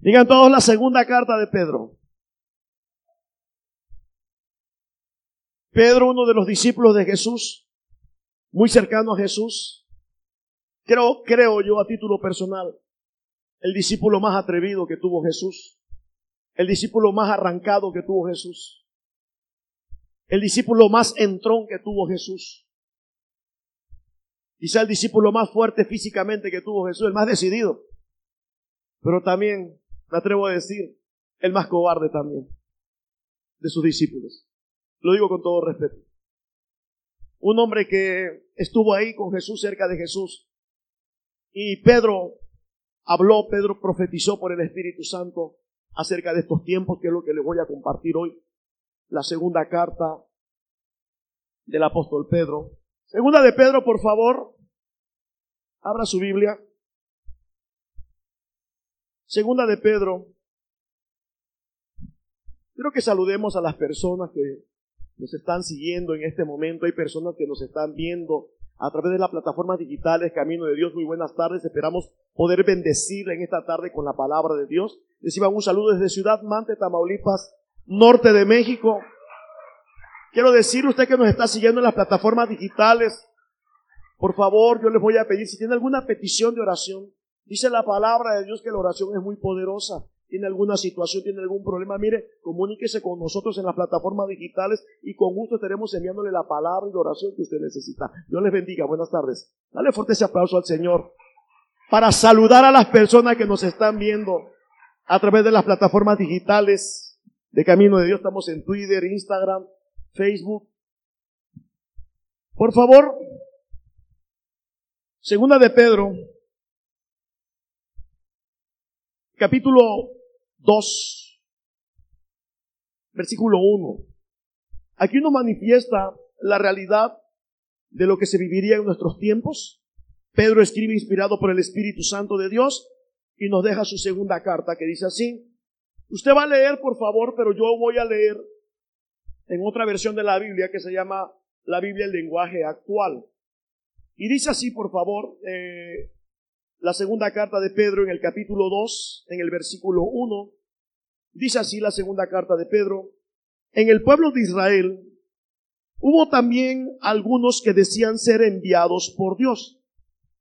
Digan todos la segunda carta de Pedro. Pedro, uno de los discípulos de Jesús, muy cercano a Jesús, creo, creo yo a título personal, el discípulo más atrevido que tuvo Jesús, el discípulo más arrancado que tuvo Jesús, el discípulo más entrón que tuvo Jesús, quizá el discípulo más fuerte físicamente que tuvo Jesús, el más decidido, pero también, me atrevo a decir, el más cobarde también de sus discípulos. Lo digo con todo respeto. Un hombre que estuvo ahí con Jesús, cerca de Jesús. Y Pedro habló, Pedro profetizó por el Espíritu Santo acerca de estos tiempos, que es lo que les voy a compartir hoy. La segunda carta del apóstol Pedro. Segunda de Pedro, por favor. Abra su Biblia. Segunda de Pedro. Quiero que saludemos a las personas que nos están siguiendo en este momento, hay personas que nos están viendo a través de las plataformas digitales Camino de Dios. Muy buenas tardes, esperamos poder bendecirle en esta tarde con la palabra de Dios. Reciban un saludo desde Ciudad Mante, Tamaulipas, norte de México. Quiero decirle usted que nos está siguiendo en las plataformas digitales, por favor, yo les voy a pedir, si tiene alguna petición de oración, dice la palabra de Dios que la oración es muy poderosa tiene alguna situación, tiene algún problema, mire, comuníquese con nosotros en las plataformas digitales y con gusto estaremos enviándole la palabra y la oración que usted necesita. Dios les bendiga, buenas tardes. Dale fuerte ese aplauso al Señor para saludar a las personas que nos están viendo a través de las plataformas digitales de Camino de Dios. Estamos en Twitter, Instagram, Facebook. Por favor, segunda de Pedro, capítulo 2, versículo 1. Aquí nos manifiesta la realidad de lo que se viviría en nuestros tiempos. Pedro escribe inspirado por el Espíritu Santo de Dios y nos deja su segunda carta que dice así. Usted va a leer, por favor, pero yo voy a leer en otra versión de la Biblia que se llama la Biblia el lenguaje actual. Y dice así, por favor, eh, la segunda carta de Pedro en el capítulo 2, en el versículo 1. Dice así la segunda carta de Pedro. En el pueblo de Israel hubo también algunos que decían ser enviados por Dios.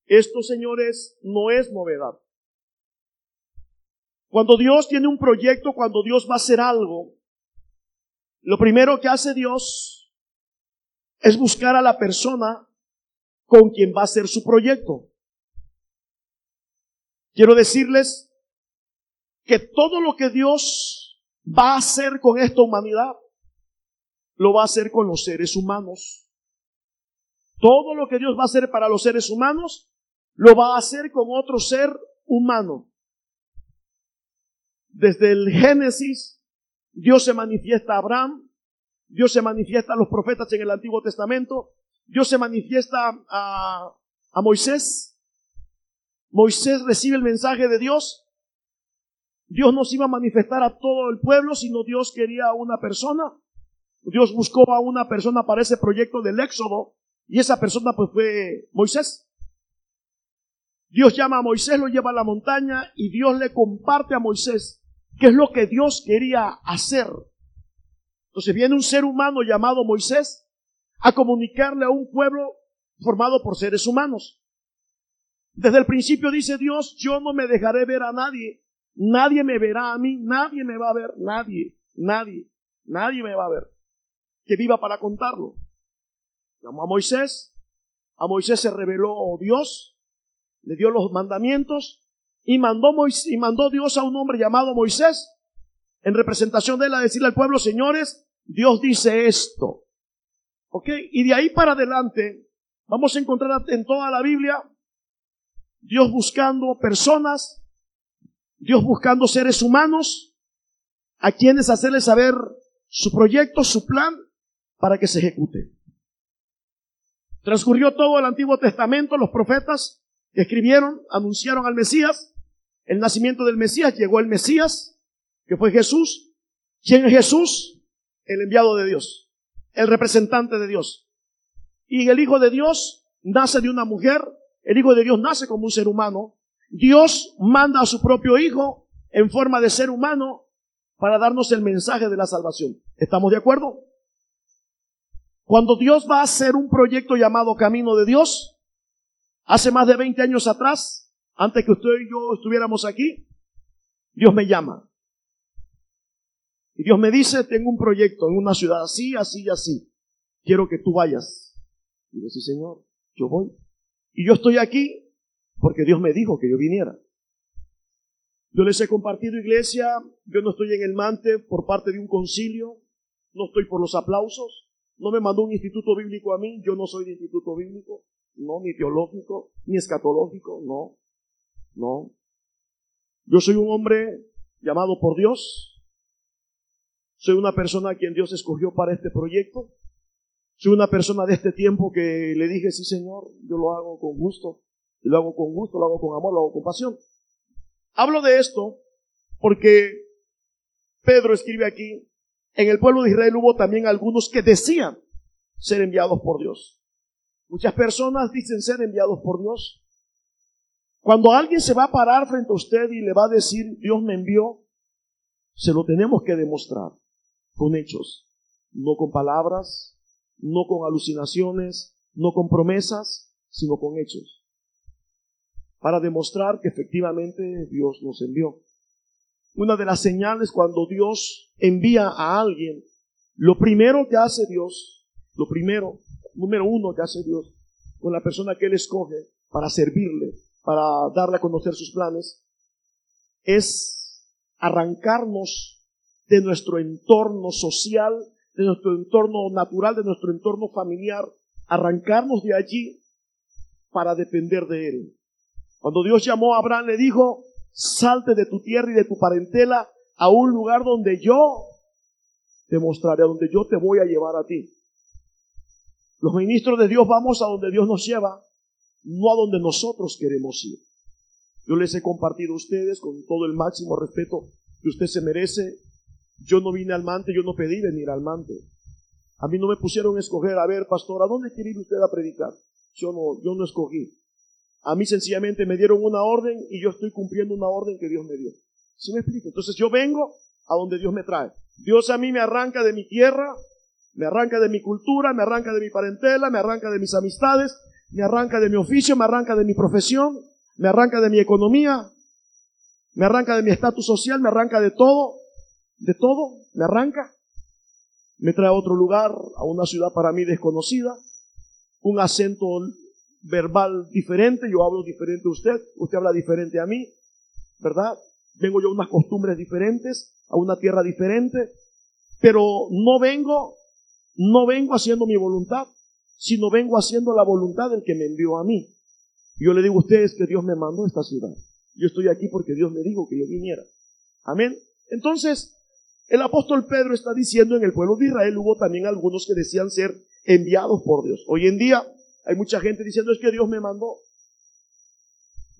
Esto, señores, no es novedad. Cuando Dios tiene un proyecto, cuando Dios va a hacer algo, lo primero que hace Dios es buscar a la persona con quien va a hacer su proyecto. Quiero decirles que todo lo que Dios va a hacer con esta humanidad, lo va a hacer con los seres humanos. Todo lo que Dios va a hacer para los seres humanos, lo va a hacer con otro ser humano. Desde el Génesis, Dios se manifiesta a Abraham, Dios se manifiesta a los profetas en el Antiguo Testamento, Dios se manifiesta a, a Moisés, Moisés recibe el mensaje de Dios. Dios no se iba a manifestar a todo el pueblo, sino Dios quería a una persona. Dios buscó a una persona para ese proyecto del Éxodo y esa persona pues fue Moisés. Dios llama a Moisés, lo lleva a la montaña y Dios le comparte a Moisés qué es lo que Dios quería hacer. Entonces viene un ser humano llamado Moisés a comunicarle a un pueblo formado por seres humanos. Desde el principio dice Dios, yo no me dejaré ver a nadie. Nadie me verá a mí, nadie me va a ver, nadie, nadie, nadie me va a ver. Que viva para contarlo. Llamó a Moisés, a Moisés se reveló Dios, le dio los mandamientos y mandó, Moisés, y mandó Dios a un hombre llamado Moisés en representación de él a decirle al pueblo, señores, Dios dice esto. ¿Ok? Y de ahí para adelante vamos a encontrar en toda la Biblia Dios buscando personas, Dios buscando seres humanos a quienes hacerles saber su proyecto, su plan, para que se ejecute. Transcurrió todo el Antiguo Testamento, los profetas que escribieron, anunciaron al Mesías, el nacimiento del Mesías, llegó el Mesías, que fue Jesús. ¿Quién es Jesús? El enviado de Dios, el representante de Dios. Y el Hijo de Dios nace de una mujer el Hijo de Dios nace como un ser humano. Dios manda a su propio Hijo en forma de ser humano para darnos el mensaje de la salvación. ¿Estamos de acuerdo? Cuando Dios va a hacer un proyecto llamado Camino de Dios, hace más de 20 años atrás, antes que usted y yo estuviéramos aquí, Dios me llama. Y Dios me dice, tengo un proyecto en una ciudad así, así y así. Quiero que tú vayas. Y yo, sí, Señor, yo voy. Y yo estoy aquí porque Dios me dijo que yo viniera. Yo les he compartido iglesia, yo no estoy en el mante por parte de un concilio, no estoy por los aplausos, no me mandó un instituto bíblico a mí, yo no soy de instituto bíblico, no, ni teológico, ni escatológico, no, no. Yo soy un hombre llamado por Dios, soy una persona a quien Dios escogió para este proyecto, soy una persona de este tiempo que le dije, sí Señor, yo lo hago con gusto, lo hago con gusto, lo hago con amor, lo hago con pasión. Hablo de esto porque Pedro escribe aquí, en el pueblo de Israel hubo también algunos que decían ser enviados por Dios. Muchas personas dicen ser enviados por Dios. Cuando alguien se va a parar frente a usted y le va a decir, Dios me envió, se lo tenemos que demostrar con hechos, no con palabras, no con alucinaciones, no con promesas, sino con hechos para demostrar que efectivamente Dios nos envió. Una de las señales cuando Dios envía a alguien, lo primero que hace Dios, lo primero, número uno que hace Dios con la persona que Él escoge para servirle, para darle a conocer sus planes, es arrancarnos de nuestro entorno social, de nuestro entorno natural, de nuestro entorno familiar, arrancarnos de allí para depender de Él. Cuando Dios llamó a Abraham, le dijo, salte de tu tierra y de tu parentela a un lugar donde yo te mostraré, donde yo te voy a llevar a ti. Los ministros de Dios vamos a donde Dios nos lleva, no a donde nosotros queremos ir. Yo les he compartido a ustedes con todo el máximo respeto que usted se merece. Yo no vine al mante, yo no pedí venir al mante. A mí no me pusieron a escoger, a ver, pastor, ¿a dónde quiere ir usted a predicar? Yo no, yo no escogí. A mí sencillamente me dieron una orden y yo estoy cumpliendo una orden que Dios me dio. ¿Sí me explico? Entonces yo vengo a donde Dios me trae. Dios a mí me arranca de mi tierra, me arranca de mi cultura, me arranca de mi parentela, me arranca de mis amistades, me arranca de mi oficio, me arranca de mi profesión, me arranca de mi economía, me arranca de mi estatus social, me arranca de todo, de todo, me arranca. Me trae a otro lugar, a una ciudad para mí desconocida, un acento verbal diferente, yo hablo diferente a usted, usted habla diferente a mí, ¿verdad? Vengo yo a unas costumbres diferentes, a una tierra diferente, pero no vengo, no vengo haciendo mi voluntad, sino vengo haciendo la voluntad del que me envió a mí. Yo le digo a ustedes que Dios me mandó a esta ciudad. Yo estoy aquí porque Dios me dijo que yo viniera. Amén. Entonces, el apóstol Pedro está diciendo en el pueblo de Israel hubo también algunos que decían ser enviados por Dios. Hoy en día hay mucha gente diciendo es que Dios me mandó.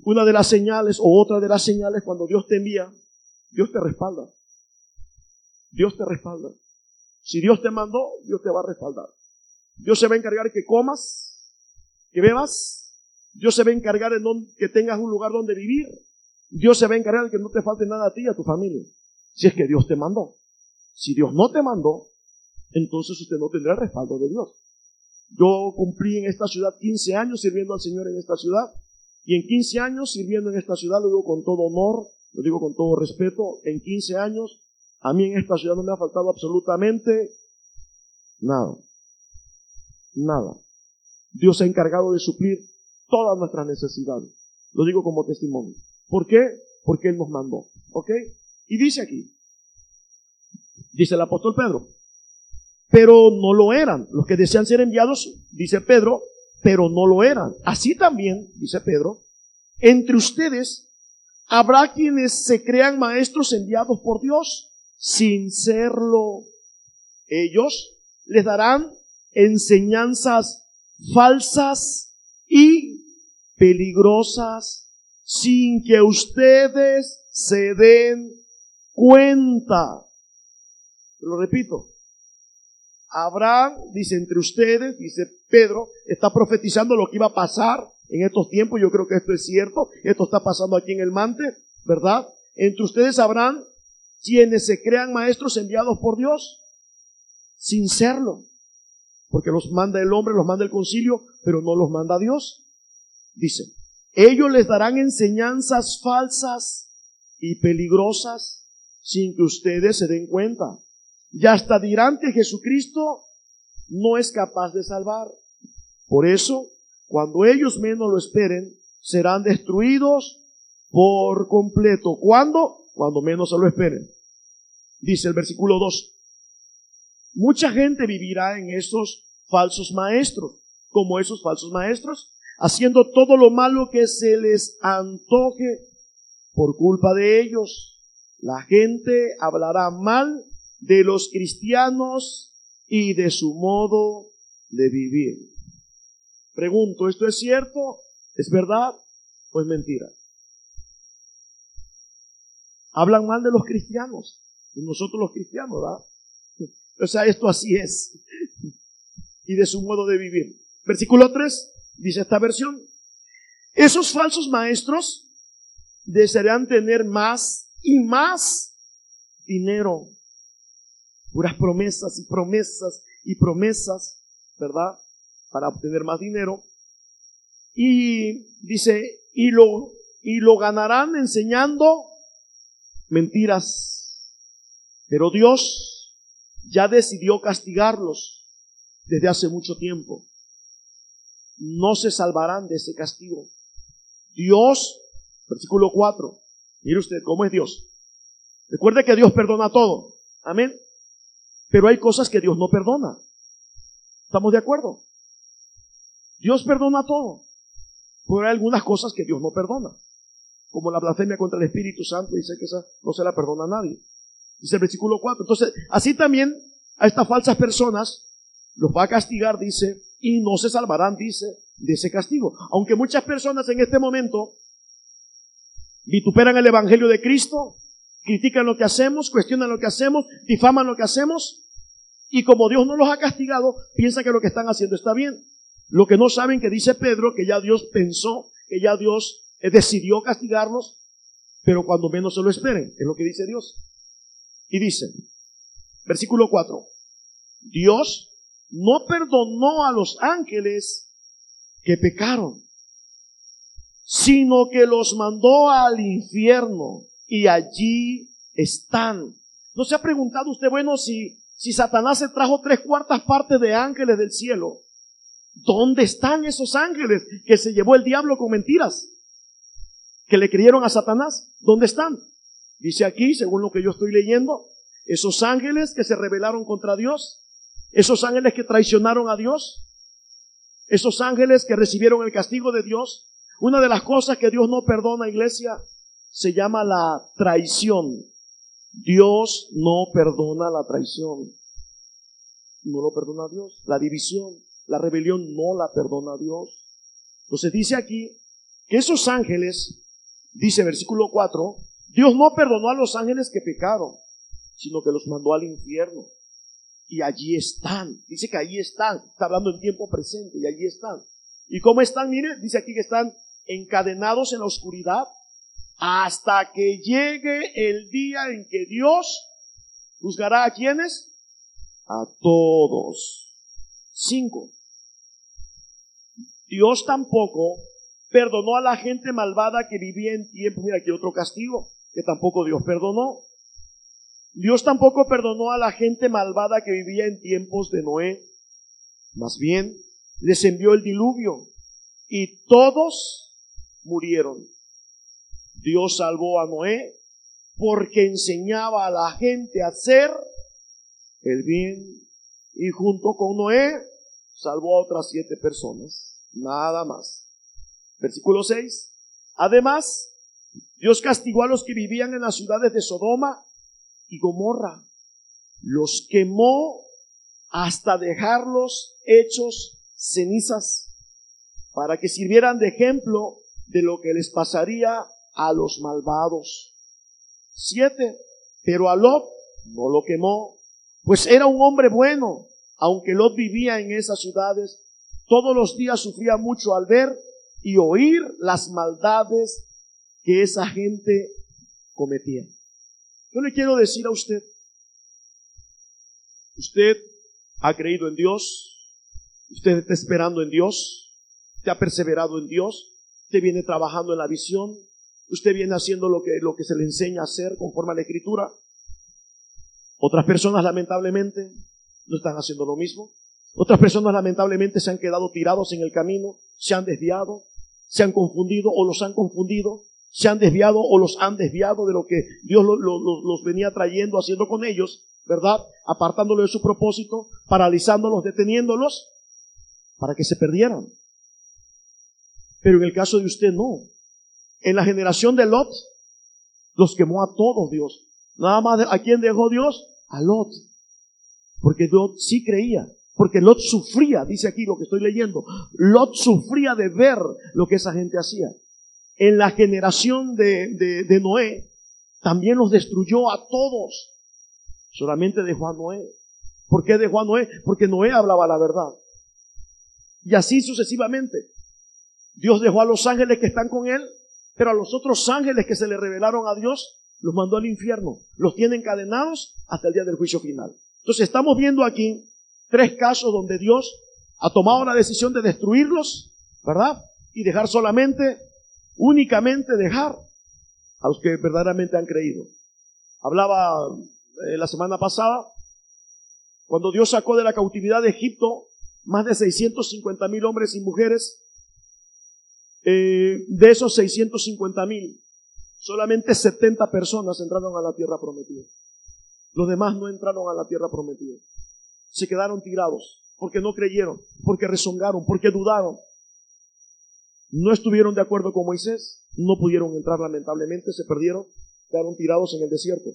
Una de las señales o otra de las señales cuando Dios te envía, Dios te respalda. Dios te respalda. Si Dios te mandó, Dios te va a respaldar. Dios se va a encargar que comas, que bebas. Dios se va a encargar de que tengas un lugar donde vivir. Dios se va a encargar de que no te falte nada a ti y a tu familia. Si es que Dios te mandó. Si Dios no te mandó, entonces usted no tendrá respaldo de Dios. Yo cumplí en esta ciudad 15 años sirviendo al Señor en esta ciudad. Y en 15 años sirviendo en esta ciudad, lo digo con todo honor, lo digo con todo respeto, en 15 años, a mí en esta ciudad no me ha faltado absolutamente nada. Nada. Dios se ha encargado de suplir todas nuestras necesidades. Lo digo como testimonio. ¿Por qué? Porque Él nos mandó. ¿Ok? Y dice aquí, dice el apóstol Pedro, pero no lo eran. Los que desean ser enviados, dice Pedro, pero no lo eran. Así también, dice Pedro, entre ustedes habrá quienes se crean maestros enviados por Dios sin serlo. Ellos les darán enseñanzas falsas y peligrosas sin que ustedes se den cuenta. Lo repito, Abraham, dice entre ustedes, dice Pedro, está profetizando lo que iba a pasar en estos tiempos. Yo creo que esto es cierto. Esto está pasando aquí en el Mante, ¿verdad? entre ustedes habrán quienes se crean maestros enviados por Dios, sin serlo, porque los manda el hombre, los manda el concilio, pero no los manda Dios. Dice, ellos les darán enseñanzas falsas y peligrosas sin que ustedes se den cuenta. Y hasta dirán que Jesucristo no es capaz de salvar. Por eso, cuando ellos menos lo esperen, serán destruidos por completo. ¿Cuándo? Cuando menos se lo esperen. Dice el versículo 2. Mucha gente vivirá en esos falsos maestros, como esos falsos maestros, haciendo todo lo malo que se les antoje por culpa de ellos. La gente hablará mal de los cristianos y de su modo de vivir. Pregunto, ¿esto es cierto? ¿Es verdad o es mentira? Hablan mal de los cristianos, de nosotros los cristianos, ¿verdad? O sea, esto así es. Y de su modo de vivir. Versículo 3, dice esta versión. Esos falsos maestros desearán tener más y más dinero. Puras promesas y promesas y promesas, ¿verdad? para obtener más dinero. Y dice, y lo, y lo ganarán enseñando mentiras. Pero Dios ya decidió castigarlos desde hace mucho tiempo. No se salvarán de ese castigo. Dios, versículo 4, mire usted cómo es Dios. Recuerde que Dios perdona todo. Amén. Pero hay cosas que Dios no perdona. ¿Estamos de acuerdo? Dios perdona todo. Pero hay algunas cosas que Dios no perdona. Como la blasfemia contra el Espíritu Santo, dice que esa no se la perdona a nadie. Dice el versículo 4. Entonces, así también a estas falsas personas los va a castigar, dice, y no se salvarán, dice, de ese castigo. Aunque muchas personas en este momento vituperan el Evangelio de Cristo, critican lo que hacemos, cuestionan lo que hacemos, difaman lo que hacemos, y como Dios no los ha castigado, piensan que lo que están haciendo está bien. Lo que no saben que dice Pedro, que ya Dios pensó, que ya Dios eh, decidió castigarlos, pero cuando menos se lo esperen, es lo que dice Dios. Y dice, versículo 4, Dios no perdonó a los ángeles que pecaron, sino que los mandó al infierno y allí están. ¿No se ha preguntado usted, bueno, si, si Satanás se trajo tres cuartas partes de ángeles del cielo? ¿Dónde están esos ángeles que se llevó el diablo con mentiras? Que le creyeron a Satanás. ¿Dónde están? Dice aquí, según lo que yo estoy leyendo, esos ángeles que se rebelaron contra Dios, esos ángeles que traicionaron a Dios, esos ángeles que recibieron el castigo de Dios. Una de las cosas que Dios no perdona, iglesia, se llama la traición. Dios no perdona la traición. No lo perdona Dios. La división. La rebelión no la perdona Dios. Entonces dice aquí que esos ángeles, dice versículo 4, Dios no perdonó a los ángeles que pecaron, sino que los mandó al infierno. Y allí están. Dice que allí están. Está hablando en tiempo presente y allí están. ¿Y cómo están? Mire, dice aquí que están encadenados en la oscuridad hasta que llegue el día en que Dios juzgará a quienes? A todos. Cinco. Dios tampoco perdonó a la gente malvada que vivía en tiempo. Mira, aquí otro castigo que tampoco Dios perdonó. Dios tampoco perdonó a la gente malvada que vivía en tiempos de Noé. Más bien, les envió el diluvio y todos murieron. Dios salvó a Noé porque enseñaba a la gente a hacer el bien y junto con Noé salvó a otras siete personas. Nada más. Versículo 6. Además, Dios castigó a los que vivían en las ciudades de Sodoma y Gomorra. Los quemó hasta dejarlos hechos cenizas para que sirvieran de ejemplo de lo que les pasaría a los malvados. Siete. Pero a Lot no lo quemó, pues era un hombre bueno, aunque Lot vivía en esas ciudades todos los días sufría mucho al ver y oír las maldades que esa gente cometía. Yo le quiero decir a usted, usted ha creído en Dios, usted está esperando en Dios, usted ha perseverado en Dios, usted viene trabajando en la visión, usted viene haciendo lo que, lo que se le enseña a hacer conforme a la escritura. Otras personas lamentablemente no están haciendo lo mismo. Otras personas lamentablemente se han quedado tirados en el camino, se han desviado, se han confundido o los han confundido, se han desviado o los han desviado de lo que Dios los venía trayendo, haciendo con ellos, ¿verdad? Apartándolos de su propósito, paralizándolos, deteniéndolos, para que se perdieran. Pero en el caso de usted no. En la generación de Lot, los quemó a todos Dios. Nada más a quién dejó Dios? A Lot. Porque Lot sí creía. Porque Lot sufría, dice aquí lo que estoy leyendo. Lot sufría de ver lo que esa gente hacía. En la generación de, de, de Noé, también los destruyó a todos. Solamente dejó a Noé. ¿Por qué dejó a Noé? Porque Noé hablaba la verdad. Y así sucesivamente. Dios dejó a los ángeles que están con él, pero a los otros ángeles que se le revelaron a Dios, los mandó al infierno. Los tiene encadenados hasta el día del juicio final. Entonces estamos viendo aquí tres casos donde Dios ha tomado la decisión de destruirlos, ¿verdad? Y dejar solamente, únicamente dejar a los que verdaderamente han creído. Hablaba eh, la semana pasada, cuando Dios sacó de la cautividad de Egipto más de 650 mil hombres y mujeres, eh, de esos 650 mil, solamente 70 personas entraron a la tierra prometida. Los demás no entraron a la tierra prometida. Se quedaron tirados porque no creyeron, porque rezongaron, porque dudaron. No estuvieron de acuerdo con Moisés, no pudieron entrar lamentablemente, se perdieron, quedaron tirados en el desierto.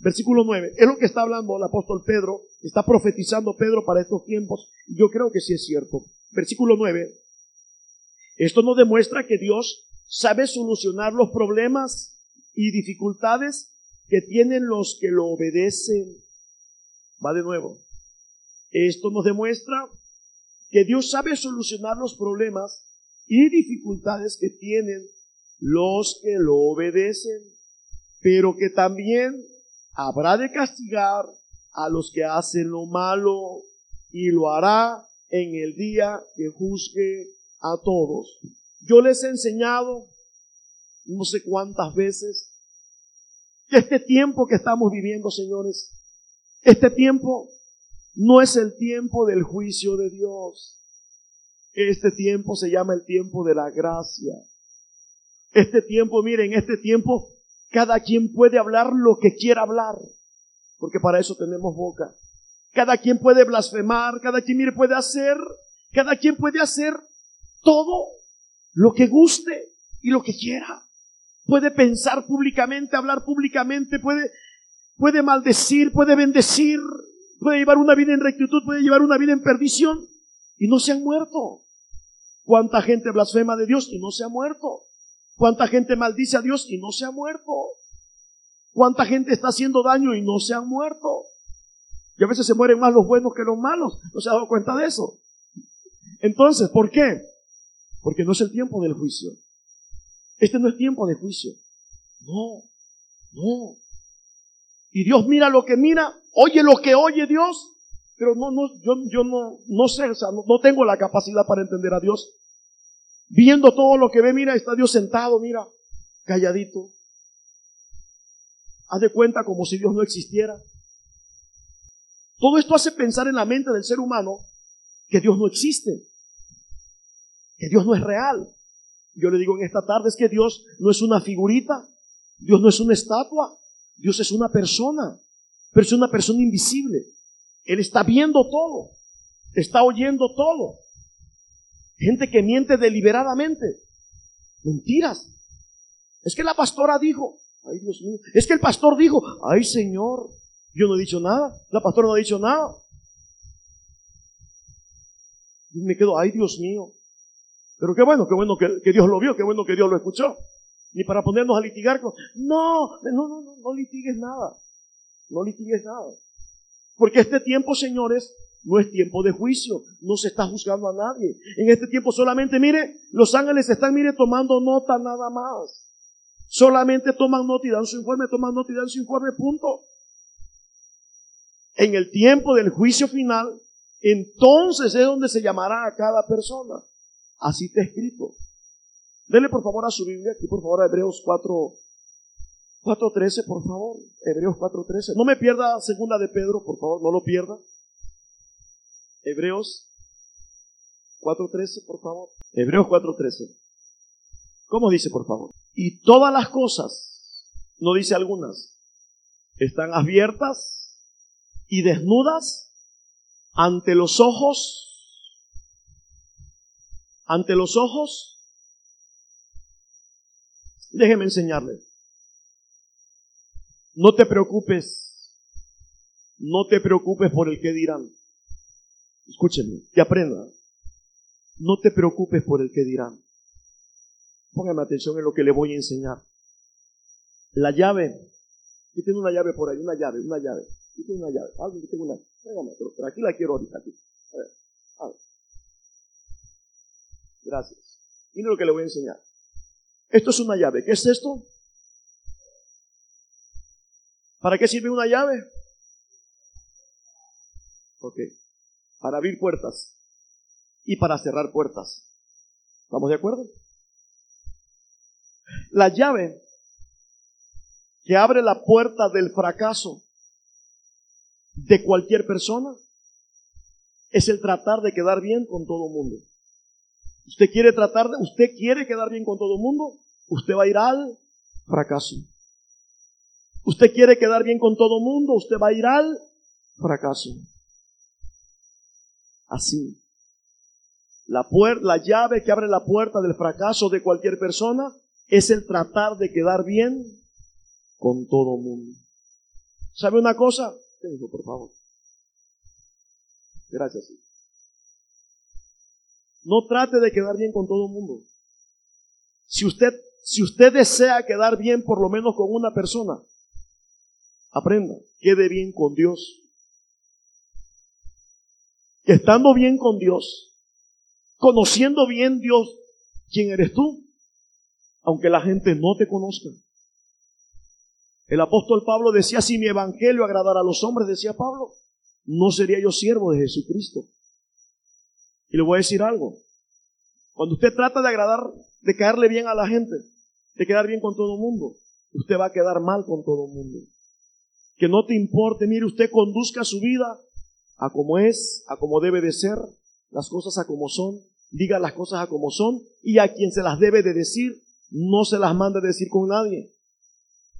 Versículo 9, es lo que está hablando el apóstol Pedro, está profetizando Pedro para estos tiempos, yo creo que sí es cierto. Versículo 9, esto nos demuestra que Dios sabe solucionar los problemas y dificultades que tienen los que lo obedecen. Va de nuevo. Esto nos demuestra que Dios sabe solucionar los problemas y dificultades que tienen los que lo obedecen, pero que también habrá de castigar a los que hacen lo malo y lo hará en el día que juzgue a todos. Yo les he enseñado no sé cuántas veces que este tiempo que estamos viviendo, señores, este tiempo no es el tiempo del juicio de Dios. Este tiempo se llama el tiempo de la gracia. Este tiempo, miren, este tiempo cada quien puede hablar lo que quiera hablar, porque para eso tenemos boca. Cada quien puede blasfemar, cada quien mire, puede hacer, cada quien puede hacer todo lo que guste y lo que quiera. Puede pensar públicamente, hablar públicamente, puede, puede maldecir, puede bendecir, puede llevar una vida en rectitud, puede llevar una vida en perdición y no se han muerto. ¿Cuánta gente blasfema de Dios y no se ha muerto? ¿Cuánta gente maldice a Dios y no se ha muerto? ¿Cuánta gente está haciendo daño y no se han muerto? Y a veces se mueren más los buenos que los malos. ¿No se ha dado cuenta de eso? Entonces, ¿por qué? Porque no es el tiempo del juicio. Este no es tiempo de juicio. No, no. Y Dios mira lo que mira, oye lo que oye Dios, pero no, no, yo, yo no, no sé, o sea, no, no tengo la capacidad para entender a Dios. Viendo todo lo que ve, mira, está Dios sentado, mira, calladito. Haz de cuenta como si Dios no existiera. Todo esto hace pensar en la mente del ser humano que Dios no existe, que Dios no es real. Yo le digo en esta tarde es que Dios no es una figurita, Dios no es una estatua, Dios es una persona, pero es una persona invisible. Él está viendo todo, está oyendo todo. Gente que miente deliberadamente. Mentiras. Es que la pastora dijo, ay Dios mío, es que el pastor dijo, ay Señor, yo no he dicho nada, la pastora no ha dicho nada. Y me quedo, ay Dios mío, pero qué bueno, qué bueno que, Dios lo vio, qué bueno que Dios lo escuchó. Ni para ponernos a litigar con... No, no, no, no, no litigues nada. No litigues nada. Porque este tiempo, señores, no es tiempo de juicio. No se está juzgando a nadie. En este tiempo solamente, mire, los ángeles están, mire, tomando nota nada más. Solamente toman nota y dan su informe, toman nota y dan su informe, punto. En el tiempo del juicio final, entonces es donde se llamará a cada persona. Así está escrito. Denle por favor a su Biblia, aquí por favor a Hebreos 4, 4.13, por favor. Hebreos 4.13. No me pierda segunda de Pedro, por favor, no lo pierda. Hebreos 4.13, por favor. Hebreos 4.13. ¿Cómo dice, por favor? Y todas las cosas, no dice algunas, están abiertas y desnudas ante los ojos, ante los ojos. Déjeme enseñarle. No te preocupes, no te preocupes por el que dirán. Escúchenme, que aprenda. No te preocupes por el que dirán. Póngame atención en lo que le voy a enseñar. La llave. Aquí tiene una llave por ahí, una llave, una llave. Aquí tiene una llave. Alguien que una. pero, aquí la quiero ahorita. Aquí. A ver, a ver. Gracias. Mire lo que le voy a enseñar. Esto es una llave. ¿Qué es esto? ¿Para qué sirve una llave? Ok. Para abrir puertas y para cerrar puertas. ¿Estamos de acuerdo? La llave que abre la puerta del fracaso de cualquier persona es el tratar de quedar bien con todo el mundo. Usted quiere tratar de, usted quiere quedar bien con todo el mundo, usted va a ir al fracaso. Usted quiere quedar bien con todo el mundo, usted va a ir al fracaso. Así. La, la llave que abre la puerta del fracaso de cualquier persona es el tratar de quedar bien con todo mundo. ¿Sabe una cosa? Tengo, por favor. Gracias. No trate de quedar bien con todo el mundo. Si usted, si usted desea quedar bien por lo menos con una persona, Aprenda, quede bien con Dios. Estando bien con Dios, conociendo bien Dios, quién eres tú, aunque la gente no te conozca. El apóstol Pablo decía, si mi evangelio agradara a los hombres, decía Pablo, no sería yo siervo de Jesucristo. Y le voy a decir algo. Cuando usted trata de agradar, de caerle bien a la gente, de quedar bien con todo el mundo, usted va a quedar mal con todo el mundo que no te importe, mire, usted conduzca su vida a como es, a como debe de ser, las cosas a como son, diga las cosas a como son, y a quien se las debe de decir, no se las manda decir con nadie.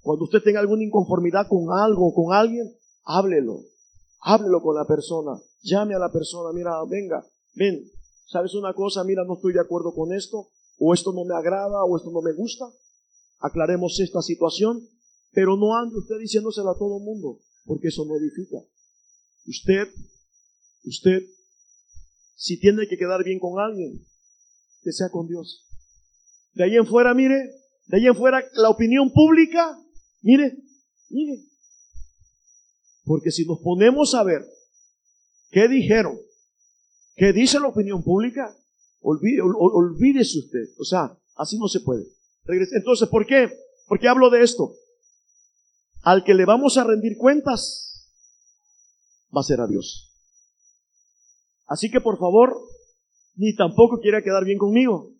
Cuando usted tenga alguna inconformidad con algo o con alguien, háblelo, háblelo con la persona, llame a la persona, mira, venga, ven, ¿sabes una cosa? Mira, no estoy de acuerdo con esto, o esto no me agrada, o esto no me gusta. Aclaremos esta situación pero no ande usted diciéndoselo a todo el mundo, porque eso no edifica. Usted, usted, si tiene que quedar bien con alguien, que sea con Dios. De ahí en fuera, mire, de ahí en fuera la opinión pública, mire, mire. Porque si nos ponemos a ver qué dijeron, qué dice la opinión pública, olvide, olvídese usted. O sea, así no se puede. Entonces, ¿por qué? ¿Por qué hablo de esto? al que le vamos a rendir cuentas va a ser a Dios. Así que por favor, ni tampoco quiera quedar bien conmigo.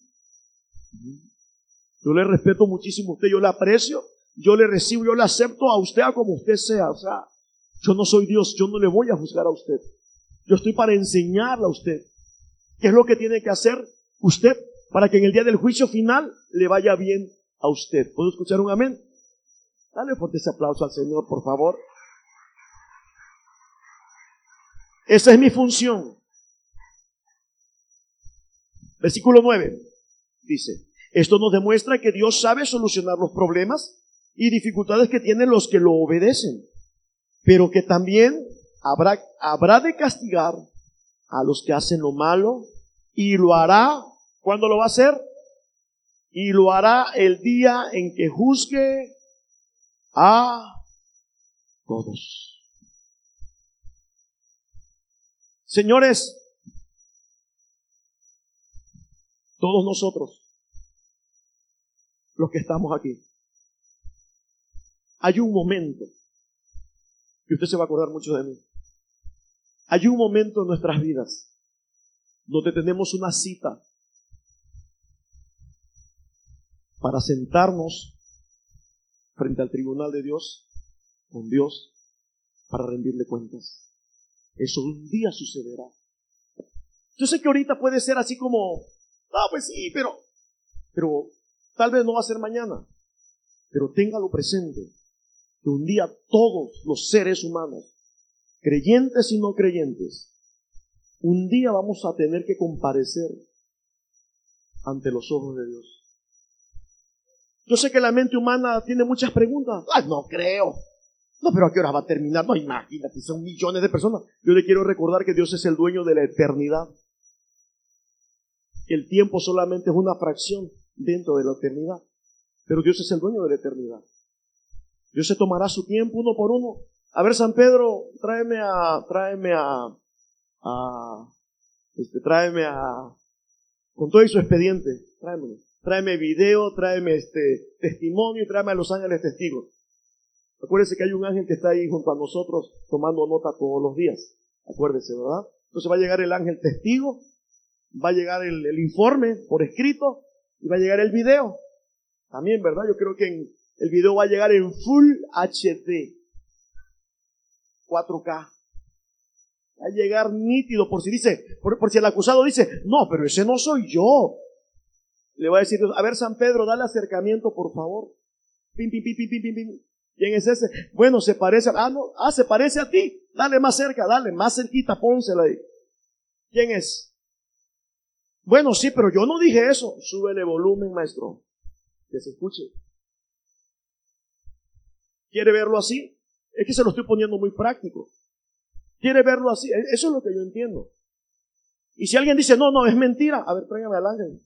Yo le respeto muchísimo a usted, yo le aprecio, yo le recibo, yo le acepto a usted como usted sea. O sea, yo no soy Dios, yo no le voy a juzgar a usted. Yo estoy para enseñarle a usted qué es lo que tiene que hacer usted para que en el día del juicio final le vaya bien a usted. ¿Puedo escuchar un amén? Dale fuerte ese aplauso al Señor, por favor. Esa es mi función. Versículo 9 dice, esto nos demuestra que Dios sabe solucionar los problemas y dificultades que tienen los que lo obedecen, pero que también habrá, habrá de castigar a los que hacen lo malo y lo hará, ¿cuándo lo va a hacer? Y lo hará el día en que juzgue a todos. Señores, todos nosotros, los que estamos aquí, hay un momento, y usted se va a acordar mucho de mí, hay un momento en nuestras vidas donde tenemos una cita para sentarnos frente al tribunal de Dios, con Dios, para rendirle cuentas. Eso un día sucederá. Yo sé que ahorita puede ser así como, ah, pues sí, pero, pero tal vez no va a ser mañana. Pero téngalo presente, que un día todos los seres humanos, creyentes y no creyentes, un día vamos a tener que comparecer ante los ojos de Dios. Yo sé que la mente humana tiene muchas preguntas. No creo. No, pero ¿a qué hora va a terminar? No, imagínate, son millones de personas. Yo le quiero recordar que Dios es el dueño de la eternidad. El tiempo solamente es una fracción dentro de la eternidad. Pero Dios es el dueño de la eternidad. Dios se tomará su tiempo uno por uno. A ver, San Pedro, tráeme a, tráeme a, a, este, tráeme a, con todo su expediente, tráeme, tráeme video, tráeme este testimonio y tráeme a los ángeles testigos. Acuérdese que hay un ángel que está ahí junto a nosotros tomando nota todos los días. Acuérdese, ¿verdad? Entonces va a llegar el ángel testigo, va a llegar el, el informe por escrito y va a llegar el video. También, ¿verdad? Yo creo que en, el video va a llegar en Full HD. 4K. Va a llegar nítido por si dice, por, si el acusado dice, no, pero ese no soy yo. Le va a decir, a ver San Pedro, dale acercamiento por favor. ¿Quién es ese? Bueno, se parece, ah, no, ah, se parece a ti. Dale más cerca, dale, más cerquita, pónsela ahí. ¿Quién es? Bueno, sí, pero yo no dije eso. Súbele volumen, maestro. Que se escuche. ¿Quiere verlo así? Es que se lo estoy poniendo muy práctico. ¿Quiere verlo así? E, eso es lo que yo entiendo. Y si alguien dice, no, no, es mentira, a ver, tráigame al ángel.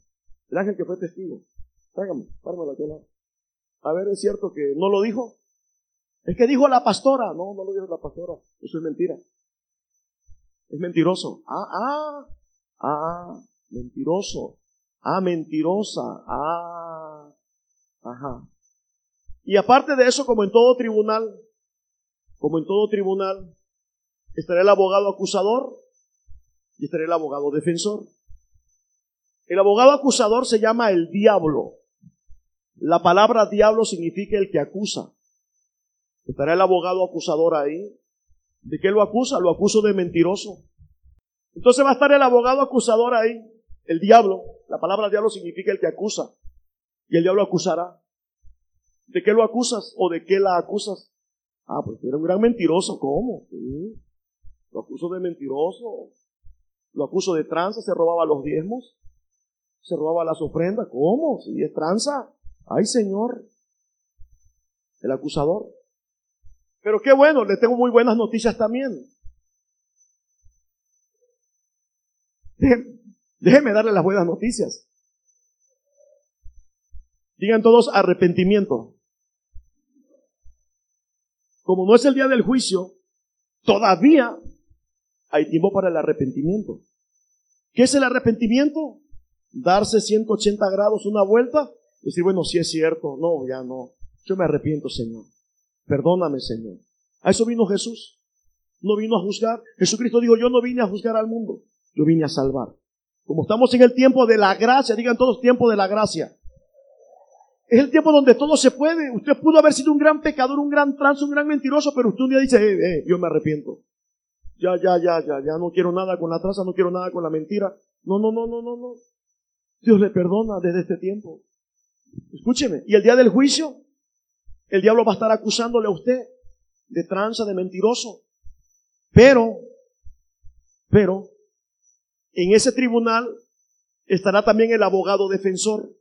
El ángel que fue testigo. Tráigame, pármelo aquí A ver, ¿es cierto que no lo dijo? Es que dijo la pastora. No, no lo dijo la pastora. Eso es mentira. Es mentiroso. Ah, ah, ah, mentiroso. Ah, mentirosa. Ah, ajá. Y aparte de eso, como en todo tribunal, como en todo tribunal, estará el abogado acusador y estará el abogado defensor. El abogado acusador se llama el diablo. La palabra diablo significa el que acusa. Estará el abogado acusador ahí. ¿De qué lo acusa? Lo acuso de mentiroso. Entonces va a estar el abogado acusador ahí, el diablo. La palabra diablo significa el que acusa. Y el diablo acusará. ¿De qué lo acusas o de qué la acusas? Ah, pues era un gran mentiroso. ¿Cómo? Lo acuso de mentiroso. Lo acuso de tranza, se robaba los diezmos. Se robaba las ofrendas. ¿Cómo? Si es tranza. Ay, Señor. El acusador. Pero qué bueno, le tengo muy buenas noticias también. Déjenme darle las buenas noticias. Digan todos arrepentimiento. Como no es el día del juicio, todavía hay tiempo para el arrepentimiento. ¿Qué es el arrepentimiento? Darse 180 grados una vuelta y decir, bueno, si es cierto, no, ya no. Yo me arrepiento, Señor. Perdóname, Señor. A eso vino Jesús. No vino a juzgar. Jesucristo dijo, yo no vine a juzgar al mundo, yo vine a salvar. Como estamos en el tiempo de la gracia, digan todos tiempo de la gracia. Es el tiempo donde todo se puede. Usted pudo haber sido un gran pecador, un gran trans, un gran mentiroso, pero usted un día dice, eh, eh, yo me arrepiento. Ya, ya, ya, ya, ya no quiero nada con la traza, no quiero nada con la mentira. No, no, no, no, no, no. Dios le perdona desde este tiempo. Escúcheme. Y el día del juicio, el diablo va a estar acusándole a usted de tranza, de mentiroso. Pero, pero, en ese tribunal estará también el abogado defensor.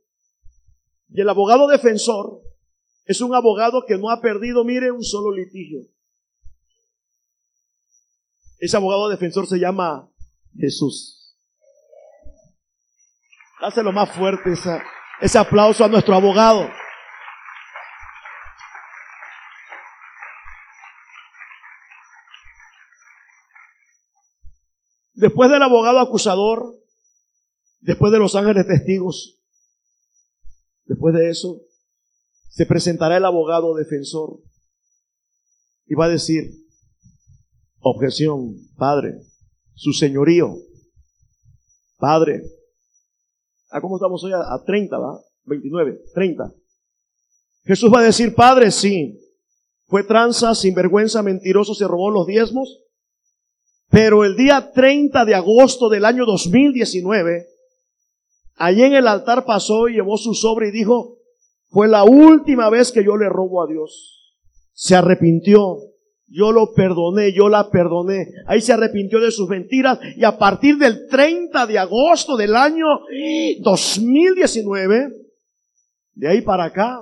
Y el abogado defensor es un abogado que no ha perdido, mire, un solo litigio. Ese abogado defensor se llama Jesús. Dáselo más fuerte ese aplauso a nuestro abogado. Después del abogado acusador, después de los ángeles testigos, después de eso, se presentará el abogado defensor. Y va a decir, objeción, Padre, su señorío, Padre. ¿A cómo estamos hoy? A, 30, ¿va? 29, 30. Jesús va a decir, Padre, sí, fue tranza, sinvergüenza, mentiroso, se robó los diezmos. Pero el día 30 de agosto del año 2019, allí en el altar pasó y llevó su sobre y dijo, fue la última vez que yo le robo a Dios. Se arrepintió. Yo lo perdoné, yo la perdoné. Ahí se arrepintió de sus mentiras y a partir del 30 de agosto del año 2019, de ahí para acá,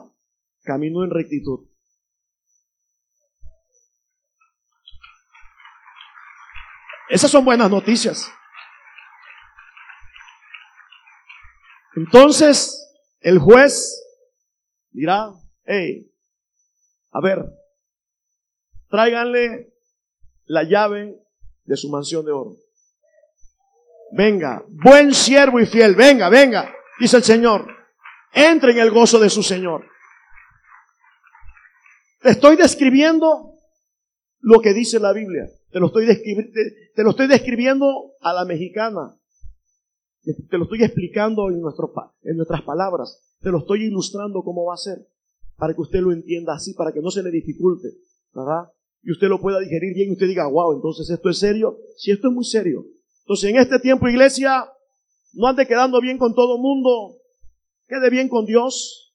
caminó en rectitud. Esas son buenas noticias. Entonces, el juez dirá, hey, a ver, tráiganle la llave de su mansión de oro. Venga, buen siervo y fiel, venga, venga, dice el Señor. Entre en el gozo de su Señor. Te estoy describiendo lo que dice la Biblia. Te lo estoy, te lo estoy describiendo a la mexicana. Te lo estoy explicando en, nuestro, en nuestras palabras. Te lo estoy ilustrando cómo va a ser. Para que usted lo entienda así, para que no se le dificulte. ¿Verdad? Y usted lo pueda digerir bien y usted diga, wow, entonces esto es serio. Si esto es muy serio. Entonces en este tiempo, iglesia, no ande quedando bien con todo mundo. Quede bien con Dios.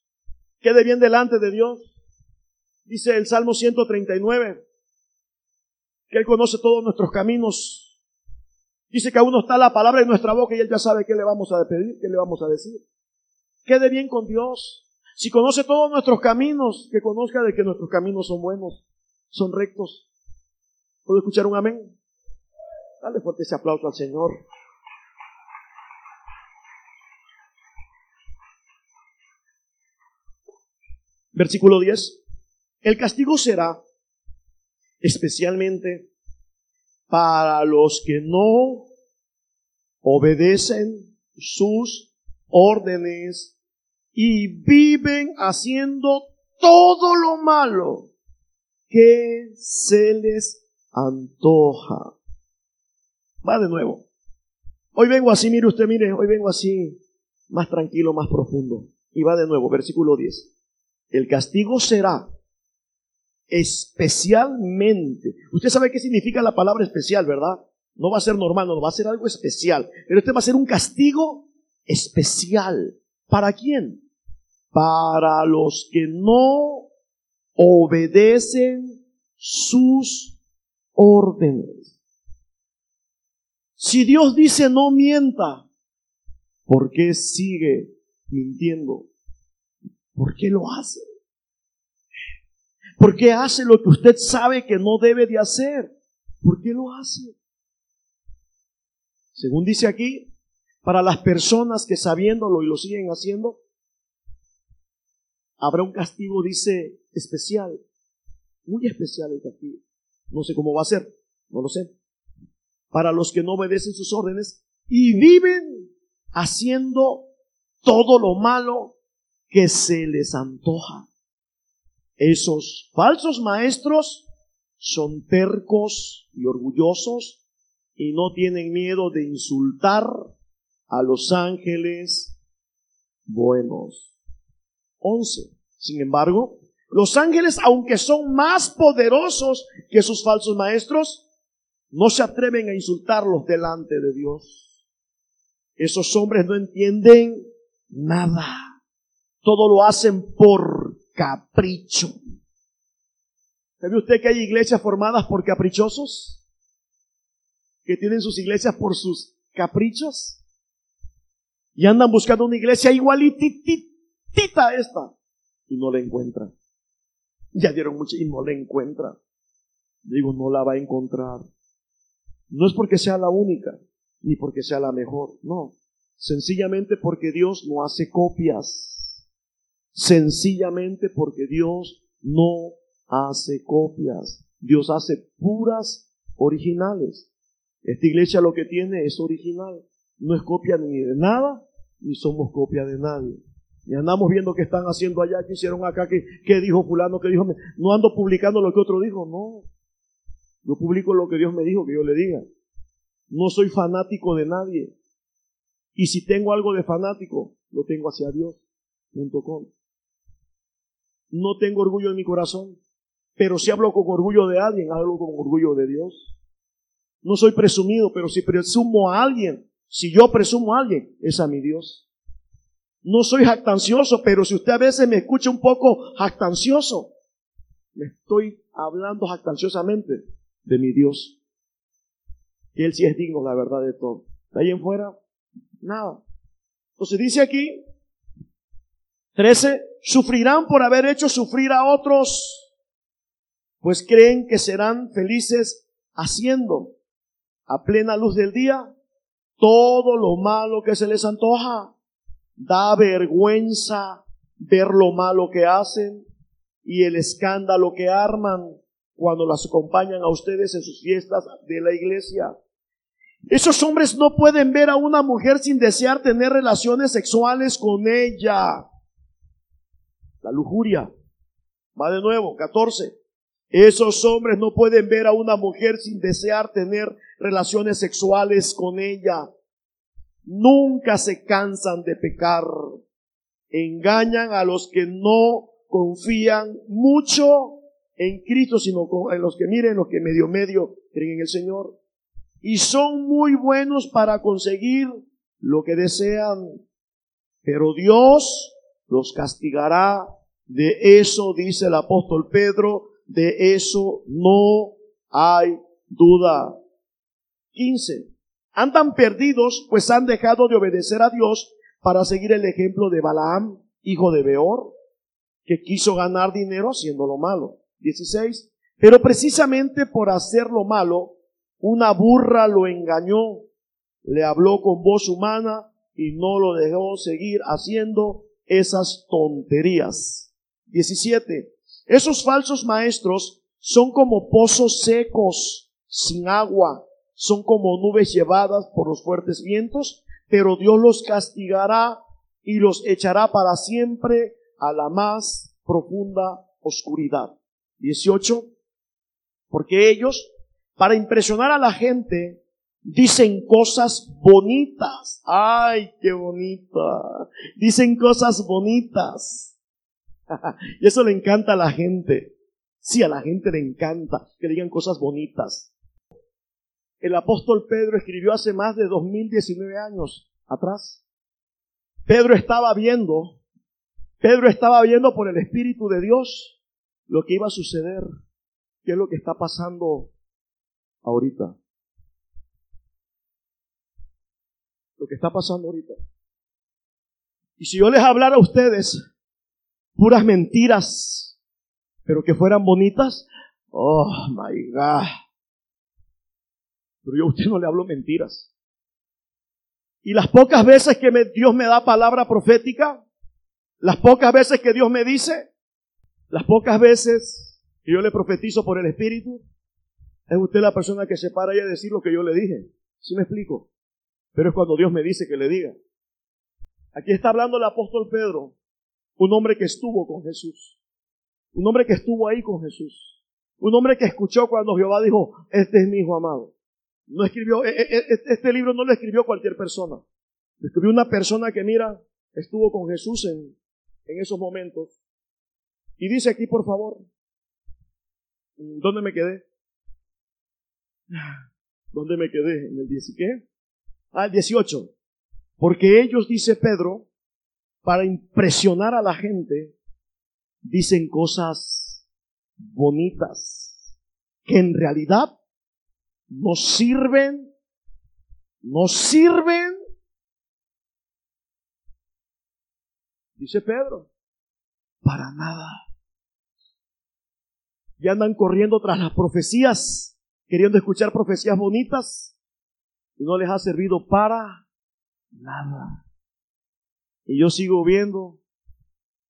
Quede bien delante de Dios. Dice el Salmo 139 que Él conoce todos nuestros caminos. Dice que aún no está la palabra en nuestra boca y Él ya sabe qué le vamos a pedir, qué le vamos a decir. Quede bien con Dios. Si conoce todos nuestros caminos, que conozca de que nuestros caminos son buenos, son rectos. ¿Puedo escuchar un amén? Dale fuerte ese aplauso al Señor. Versículo 10. El castigo será especialmente para los que no obedecen sus órdenes y viven haciendo todo lo malo que se les antoja. Va de nuevo. Hoy vengo así, mire usted, mire, hoy vengo así, más tranquilo, más profundo. Y va de nuevo, versículo 10. El castigo será especialmente. Usted sabe qué significa la palabra especial, ¿verdad? No va a ser normal, no, va a ser algo especial. Pero este va a ser un castigo especial. ¿Para quién? Para los que no obedecen sus órdenes. Si Dios dice no mienta, ¿por qué sigue mintiendo? ¿Por qué lo hace? ¿Por qué hace lo que usted sabe que no debe de hacer? ¿Por qué lo hace? Según dice aquí, para las personas que sabiéndolo y lo siguen haciendo, habrá un castigo, dice, especial, muy especial el castigo. No sé cómo va a ser, no lo sé. Para los que no obedecen sus órdenes y viven haciendo todo lo malo que se les antoja. Esos falsos maestros son tercos y orgullosos y no tienen miedo de insultar a los ángeles buenos. 11. Sin embargo, los ángeles, aunque son más poderosos que sus falsos maestros, no se atreven a insultarlos delante de Dios. Esos hombres no entienden nada. Todo lo hacen por capricho. ¿Sabe usted que hay iglesias formadas por caprichosos? Que tienen sus iglesias por sus caprichos. Y andan buscando una iglesia igualitita a esta. Y no la encuentran. Ya dieron mucho y no la encuentran. Digo, no la va a encontrar. No es porque sea la única, ni porque sea la mejor. No. Sencillamente porque Dios no hace copias. Sencillamente porque Dios no hace copias. Dios hace puras originales. Esta iglesia lo que tiene es original. No es copia ni de nada, ni somos copia de nadie. Y andamos viendo qué están haciendo allá, qué hicieron acá, qué, qué dijo fulano, qué dijo. No ando publicando lo que otro dijo, no. Yo publico lo que Dios me dijo que yo le diga. No soy fanático de nadie. Y si tengo algo de fanático, lo tengo hacia Dios. No tengo orgullo en mi corazón, pero si hablo con orgullo de alguien, hablo con orgullo de Dios. No soy presumido, pero si presumo a alguien, si yo presumo a alguien, es a mi Dios. No soy jactancioso, pero si usted a veces me escucha un poco jactancioso, me estoy hablando jactanciosamente de mi Dios. Él sí es digno, la verdad, de todo. De ahí en fuera, nada. Entonces dice aquí, 13, sufrirán por haber hecho sufrir a otros, pues creen que serán felices haciendo a plena luz del día todo lo malo que se les antoja. Da vergüenza ver lo malo que hacen y el escándalo que arman cuando las acompañan a ustedes en sus fiestas de la iglesia. Esos hombres no pueden ver a una mujer sin desear tener relaciones sexuales con ella. La lujuria. Va de nuevo, 14. Esos hombres no pueden ver a una mujer sin desear tener relaciones sexuales con ella. Nunca se cansan de pecar. Engañan a los que no confían mucho en Cristo, sino en los que miren, los que medio medio creen en el Señor. Y son muy buenos para conseguir lo que desean. Pero Dios los castigará. De eso dice el apóstol Pedro, de eso no hay duda. 15. Andan perdidos, pues han dejado de obedecer a Dios para seguir el ejemplo de Balaam, hijo de Beor, que quiso ganar dinero haciendo lo malo. 16. Pero precisamente por hacer lo malo, una burra lo engañó, le habló con voz humana y no lo dejó seguir haciendo esas tonterías. 17. Esos falsos maestros son como pozos secos, sin agua, son como nubes llevadas por los fuertes vientos, pero Dios los castigará y los echará para siempre a la más profunda oscuridad. 18. Porque ellos, para impresionar a la gente, dicen cosas bonitas. Ay, qué bonita. Dicen cosas bonitas. y eso le encanta a la gente. Sí, a la gente le encanta que digan cosas bonitas. El apóstol Pedro escribió hace más de 2019 años atrás. Pedro estaba viendo, Pedro estaba viendo por el Espíritu de Dios lo que iba a suceder, qué es lo que está pasando ahorita. Lo que está pasando ahorita. Y si yo les hablara a ustedes puras mentiras, pero que fueran bonitas, oh my God. Pero yo a usted no le hablo mentiras. Y las pocas veces que Dios me da palabra profética, las pocas veces que Dios me dice, las pocas veces que yo le profetizo por el Espíritu, es usted la persona que se para y a decir lo que yo le dije. ¿Sí me explico? Pero es cuando Dios me dice que le diga. Aquí está hablando el apóstol Pedro un hombre que estuvo con Jesús. Un hombre que estuvo ahí con Jesús. Un hombre que escuchó cuando Jehová dijo, este es mi hijo amado. No escribió, e, e, e, este libro no lo escribió cualquier persona. Lo escribió una persona que, mira, estuvo con Jesús en, en esos momentos. Y dice aquí, por favor, ¿dónde me quedé? ¿Dónde me quedé? ¿En el 10 qué? El 18. Porque ellos, dice Pedro, para impresionar a la gente, dicen cosas bonitas que en realidad no sirven, no sirven, dice Pedro, para nada. Y andan corriendo tras las profecías, queriendo escuchar profecías bonitas, y no les ha servido para nada. Y yo sigo viendo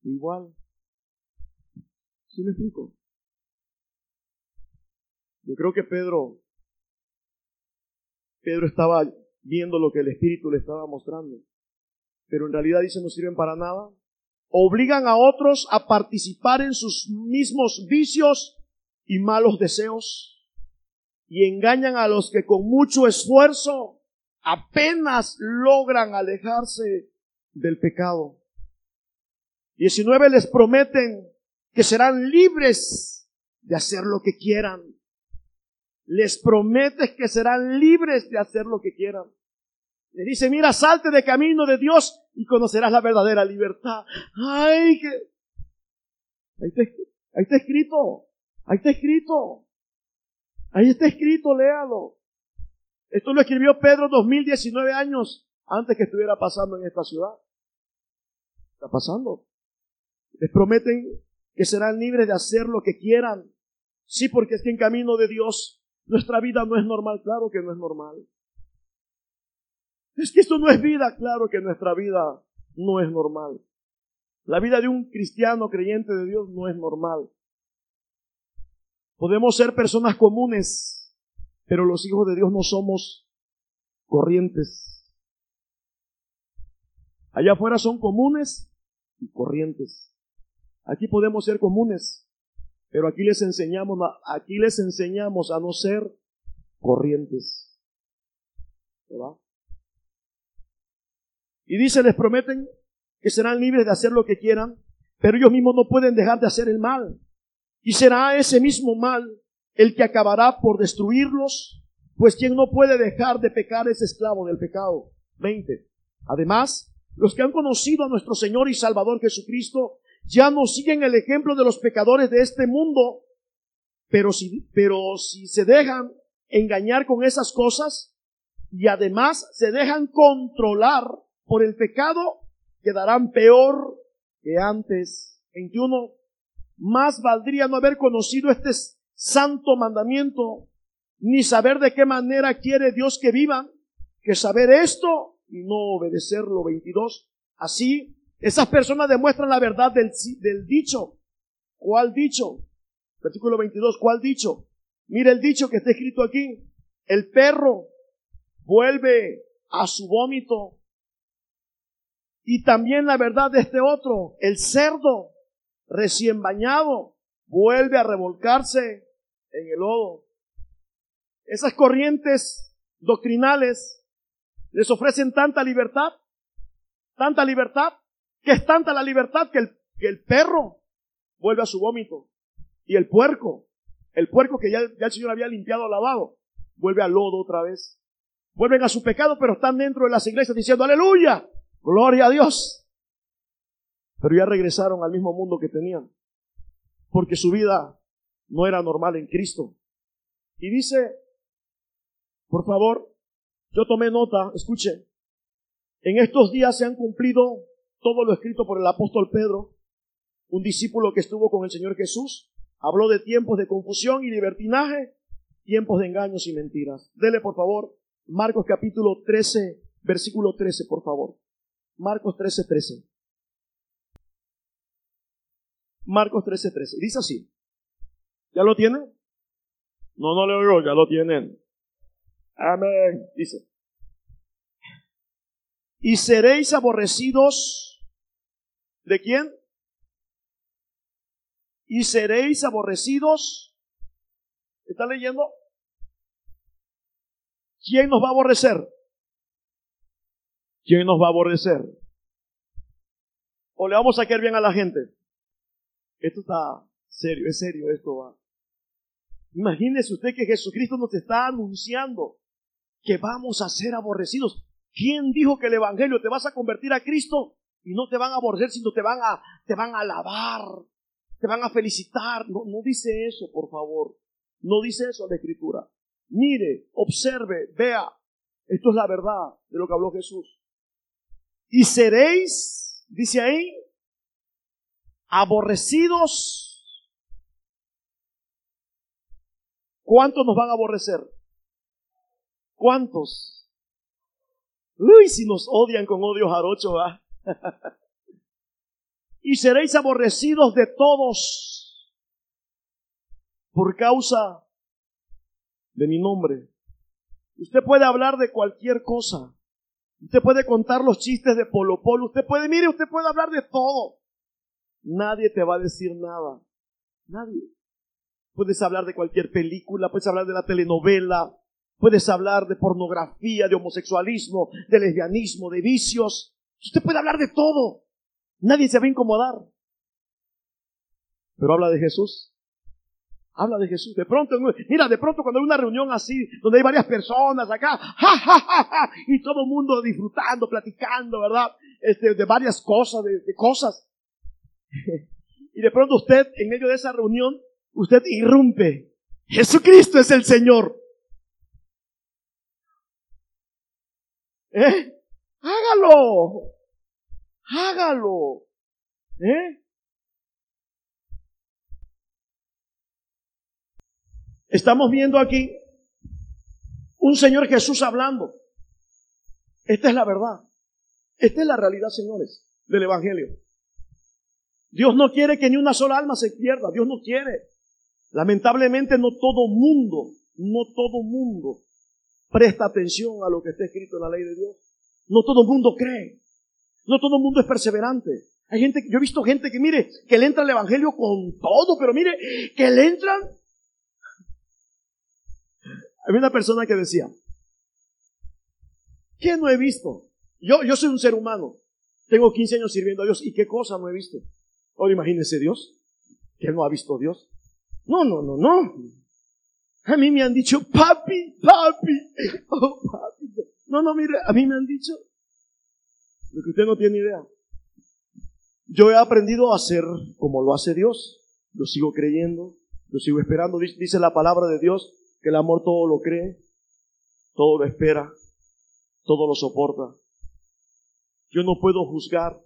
igual. ¿Sí me explico? Yo creo que Pedro, Pedro estaba viendo lo que el Espíritu le estaba mostrando. Pero en realidad dice no sirven para nada. obligan a otros a participar en sus mismos vicios y malos deseos y engañan a los que con mucho esfuerzo apenas logran alejarse del pecado. 19 les prometen que serán libres de hacer lo que quieran. Les promete que serán libres de hacer lo que quieran. Le dice, mira, salte de camino de Dios y conocerás la verdadera libertad. Ay, que... Ahí está escrito. Ahí está escrito. Ahí está escrito, léalo. Esto lo escribió Pedro 2019 años antes que estuviera pasando en esta ciudad. Está pasando. Les prometen que serán libres de hacer lo que quieran. Sí, porque es que en camino de Dios nuestra vida no es normal. Claro que no es normal. Es que esto no es vida, claro que nuestra vida no es normal. La vida de un cristiano creyente de Dios no es normal. Podemos ser personas comunes, pero los hijos de Dios no somos corrientes. Allá afuera son comunes y corrientes. Aquí podemos ser comunes, pero aquí les enseñamos, aquí les enseñamos a no ser corrientes. ¿Verdad? Y dice, les prometen que serán libres de hacer lo que quieran, pero ellos mismos no pueden dejar de hacer el mal. Y será ese mismo mal el que acabará por destruirlos, pues quien no puede dejar de pecar es esclavo del pecado. 20. Además, los que han conocido a nuestro Señor y Salvador Jesucristo ya no siguen el ejemplo de los pecadores de este mundo, pero si, pero si se dejan engañar con esas cosas y además se dejan controlar por el pecado quedarán peor que antes. 21. Más valdría no haber conocido este santo mandamiento, ni saber de qué manera quiere Dios que vivan, que saber esto y no obedecerlo. 22. Así, esas personas demuestran la verdad del, del dicho. ¿Cuál dicho? Versículo 22. ¿Cuál dicho? Mire el dicho que está escrito aquí. El perro vuelve a su vómito y también la verdad de este otro, el cerdo recién bañado vuelve a revolcarse en el lodo. Esas corrientes doctrinales les ofrecen tanta libertad, tanta libertad, que es tanta la libertad que el, que el perro vuelve a su vómito. Y el puerco, el puerco que ya, ya el Señor había limpiado, lavado, vuelve al lodo otra vez. Vuelven a su pecado, pero están dentro de las iglesias diciendo, aleluya, Gloria a Dios. Pero ya regresaron al mismo mundo que tenían. Porque su vida no era normal en Cristo. Y dice, por favor, yo tomé nota, escuche, en estos días se han cumplido todo lo escrito por el apóstol Pedro, un discípulo que estuvo con el Señor Jesús, habló de tiempos de confusión y libertinaje, tiempos de engaños y mentiras. Dele, por favor, Marcos capítulo 13, versículo 13, por favor. Marcos 13:13. 13. Marcos 13:13. 13. Dice así. ¿Ya lo tienen? No, no le oigo, ya lo tienen. Amén. Dice. Y seréis aborrecidos. ¿De quién? Y seréis aborrecidos. ¿Está leyendo? ¿Quién nos va a aborrecer? ¿quién nos va a aborrecer? ¿O le vamos a caer bien a la gente? Esto está serio, es serio esto va. Imagínese usted que Jesucristo nos está anunciando que vamos a ser aborrecidos. ¿Quién dijo que el Evangelio te vas a convertir a Cristo y no te van a aborrecer, sino te van a, te van a alabar, te van a felicitar? No, no dice eso, por favor. No dice eso la Escritura. Mire, observe, vea. Esto es la verdad de lo que habló Jesús. Y seréis, dice ahí, aborrecidos. ¿Cuántos nos van a aborrecer? ¿Cuántos? Uy, si nos odian con odio jarocho, ¿ah? y seréis aborrecidos de todos por causa de mi nombre. Usted puede hablar de cualquier cosa, Usted puede contar los chistes de Polo Polo. Usted puede, mire, usted puede hablar de todo. Nadie te va a decir nada. Nadie. Puedes hablar de cualquier película, puedes hablar de la telenovela, puedes hablar de pornografía, de homosexualismo, de lesbianismo, de vicios. Usted puede hablar de todo. Nadie se va a incomodar. Pero habla de Jesús. Habla de Jesús. De pronto, mira, de pronto cuando hay una reunión así, donde hay varias personas acá, y todo el mundo disfrutando, platicando, ¿verdad? Este, de varias cosas, de cosas. y de pronto usted, en medio de esa reunión, usted irrumpe. Jesucristo es el Señor. ¿Eh? Hágalo. Hágalo. ¿Eh? Estamos viendo aquí un Señor Jesús hablando. Esta es la verdad. Esta es la realidad, señores, del Evangelio. Dios no quiere que ni una sola alma se pierda. Dios no quiere. Lamentablemente no todo mundo, no todo mundo presta atención a lo que está escrito en la ley de Dios. No todo mundo cree. No todo mundo es perseverante. Hay gente, yo he visto gente que mire, que le entra el evangelio con todo, pero mire, que le entran. Había una persona que decía, ¿qué no he visto? Yo, yo soy un ser humano. Tengo 15 años sirviendo a Dios. ¿Y qué cosa no he visto? Ahora imagínense Dios, que no ha visto Dios. No, no, no, no. A mí me han dicho, papi, papi, oh, papi. No, no, mire, a mí me han dicho lo que usted no tiene idea. Yo he aprendido a hacer como lo hace Dios. Yo sigo creyendo, yo sigo esperando. Dice la palabra de Dios que el amor todo lo cree, todo lo espera, todo lo soporta. Yo no puedo juzgar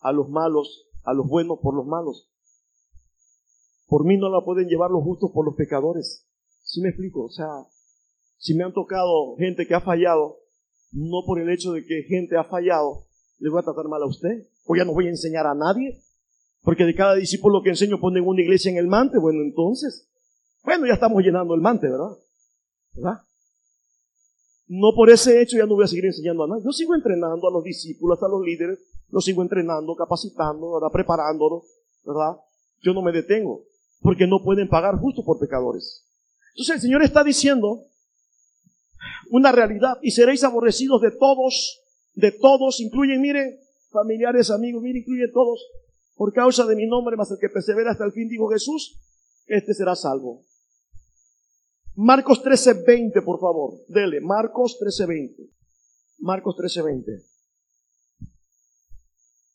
a los malos a los buenos por los malos. Por mí no la pueden llevar los justos por los pecadores. ¿Sí me explico? O sea, si me han tocado gente que ha fallado, no por el hecho de que gente ha fallado, le voy a tratar mal a usted. O ya no voy a enseñar a nadie. Porque de cada discípulo que enseño ponen una iglesia en el mante. Bueno, entonces, bueno, ya estamos llenando el mante, ¿verdad? ¿Verdad? No por ese hecho ya no voy a seguir enseñando a nadie. Yo sigo entrenando a los discípulos, a los líderes, los sigo entrenando, capacitando, ¿verdad? preparándolos, ¿verdad? Yo no me detengo, porque no pueden pagar justo por pecadores. Entonces el Señor está diciendo una realidad y seréis aborrecidos de todos, de todos, incluyen, mire, familiares, amigos, mire, incluyen todos, por causa de mi nombre, más el que persevera hasta el fin, dijo Jesús, este será salvo. Marcos 13:20, por favor, dele, Marcos 13:20. Marcos 13:20.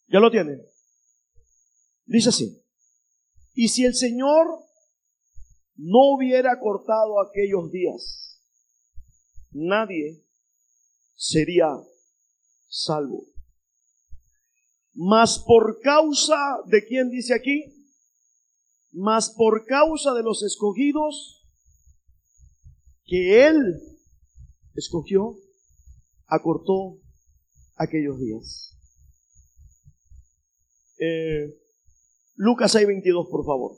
¿Ya lo tiene? Dice así. Y si el Señor no hubiera cortado aquellos días, nadie sería salvo. Mas por causa de quién dice aquí, mas por causa de los escogidos que Él escogió, acortó aquellos días. Eh, Lucas 6:22, por favor.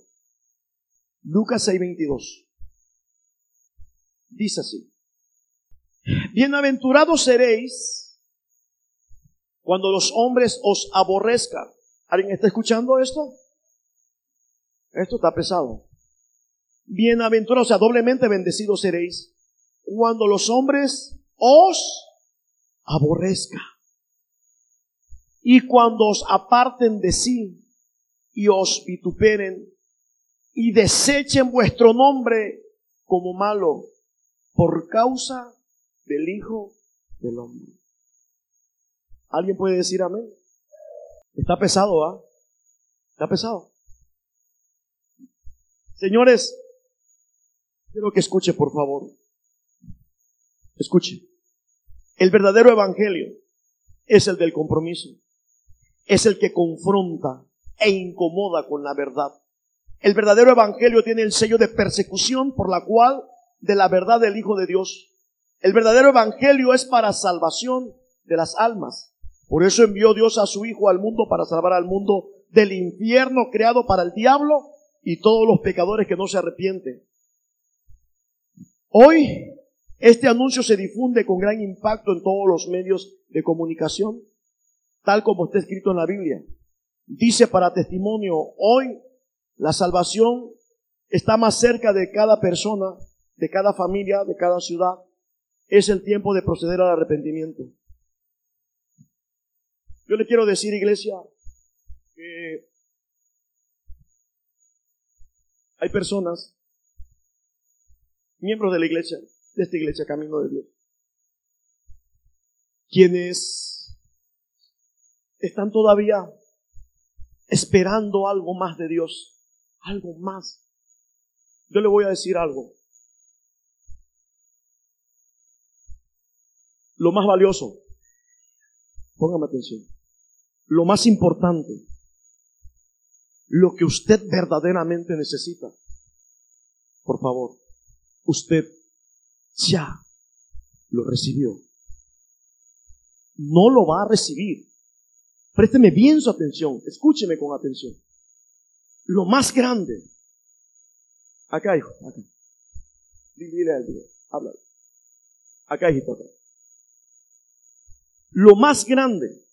Lucas 6:22. Dice así. Bienaventurados seréis cuando los hombres os aborrezcan. ¿Alguien está escuchando esto? Esto está pesado. Bienaventurados, o sea, doblemente bendecidos seréis cuando los hombres os aborrezcan. Y cuando os aparten de sí y os vituperen y desechen vuestro nombre como malo por causa del Hijo del Hombre. ¿Alguien puede decir amén? Está pesado, ¿ah? Está pesado. Señores, quiero que escuche, por favor. Escuche. El verdadero evangelio es el del compromiso es el que confronta e incomoda con la verdad. El verdadero evangelio tiene el sello de persecución por la cual de la verdad del Hijo de Dios. El verdadero evangelio es para salvación de las almas. Por eso envió Dios a su Hijo al mundo para salvar al mundo del infierno creado para el diablo y todos los pecadores que no se arrepienten. Hoy este anuncio se difunde con gran impacto en todos los medios de comunicación tal como está escrito en la Biblia. dice para testimonio, hoy la salvación está más cerca de cada persona, de cada familia, de cada ciudad. Es el tiempo de proceder al arrepentimiento. Yo le quiero decir, iglesia, que hay personas, miembros de la iglesia, de esta iglesia Camino de Dios, quienes están todavía esperando algo más de Dios, algo más. Yo le voy a decir algo. Lo más valioso, póngame atención, lo más importante, lo que usted verdaderamente necesita, por favor, usted ya lo recibió. No lo va a recibir. Présteme bien su atención, escúcheme con atención. Lo más grande. Acá, hijo, acá. Dile al háblale. Acá, hijito, acá. Lo más grande,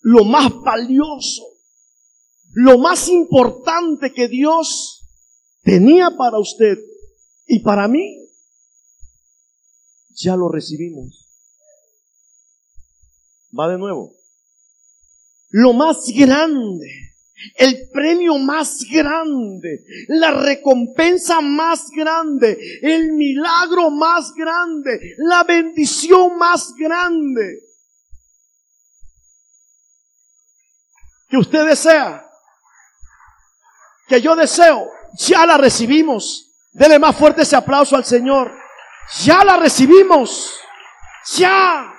lo más valioso, lo más importante que Dios tenía para usted y para mí, ya lo recibimos. Va de nuevo. Lo más grande, el premio más grande, la recompensa más grande, el milagro más grande, la bendición más grande que usted desea, que yo deseo, ya la recibimos. Dele más fuerte ese aplauso al Señor. Ya la recibimos. Ya.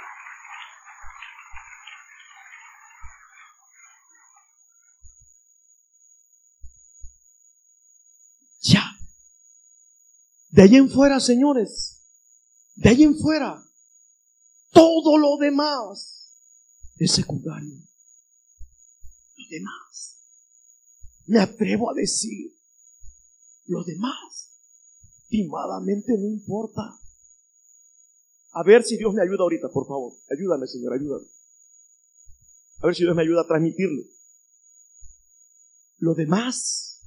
De ahí en fuera, señores. De ahí en fuera. Todo lo demás es secundario. Lo demás. Me atrevo a decir. Lo demás Estimadamente no importa. A ver si Dios me ayuda ahorita, por favor. Ayúdame, Señor, ayúdame. A ver si Dios me ayuda a transmitirlo. Lo demás,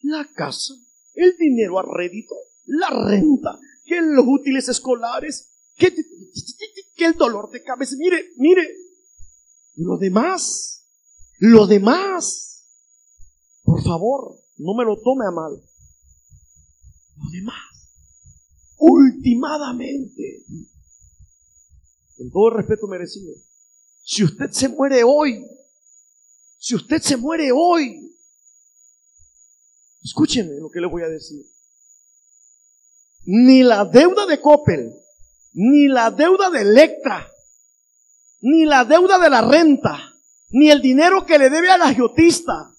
la casa, el dinero a rédito, la renta, que los útiles escolares, que, el dolor de cabeza. Mire, mire, lo demás, lo demás, por favor, no me lo tome a mal lo demás. Ultimadamente, con todo el respeto merecido, si usted se muere hoy, si usted se muere hoy, escúcheme lo que le voy a decir. Ni la deuda de Coppel, ni la deuda de Electra, ni la deuda de la renta, ni el dinero que le debe a la agiotista,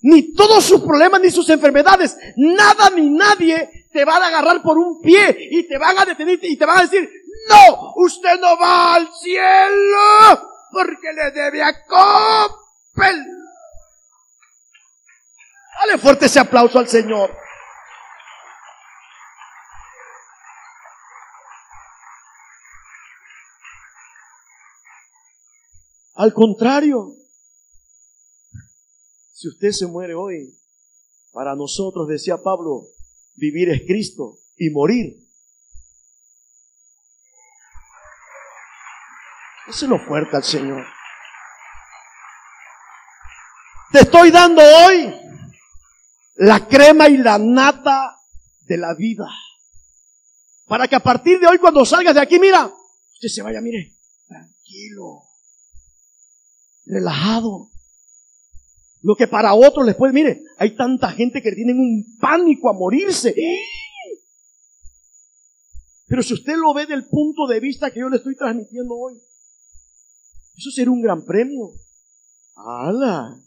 ni todos sus problemas, ni sus enfermedades, nada ni nadie te van a agarrar por un pie y te van a detener y te van a decir, no, usted no va al cielo porque le debe a Coppel. Dale fuerte ese aplauso al Señor. Al contrario, si usted se muere hoy, para nosotros, decía Pablo, vivir es Cristo y morir. lo fuerte al Señor. Te estoy dando hoy la crema y la nata de la vida. Para que a partir de hoy, cuando salgas de aquí, mira, usted se vaya, mire, tranquilo, relajado. Lo que para otros les puede, mire, hay tanta gente que tienen un pánico a morirse. Pero si usted lo ve del punto de vista que yo le estoy transmitiendo hoy, eso sería un gran premio. ¡Hala!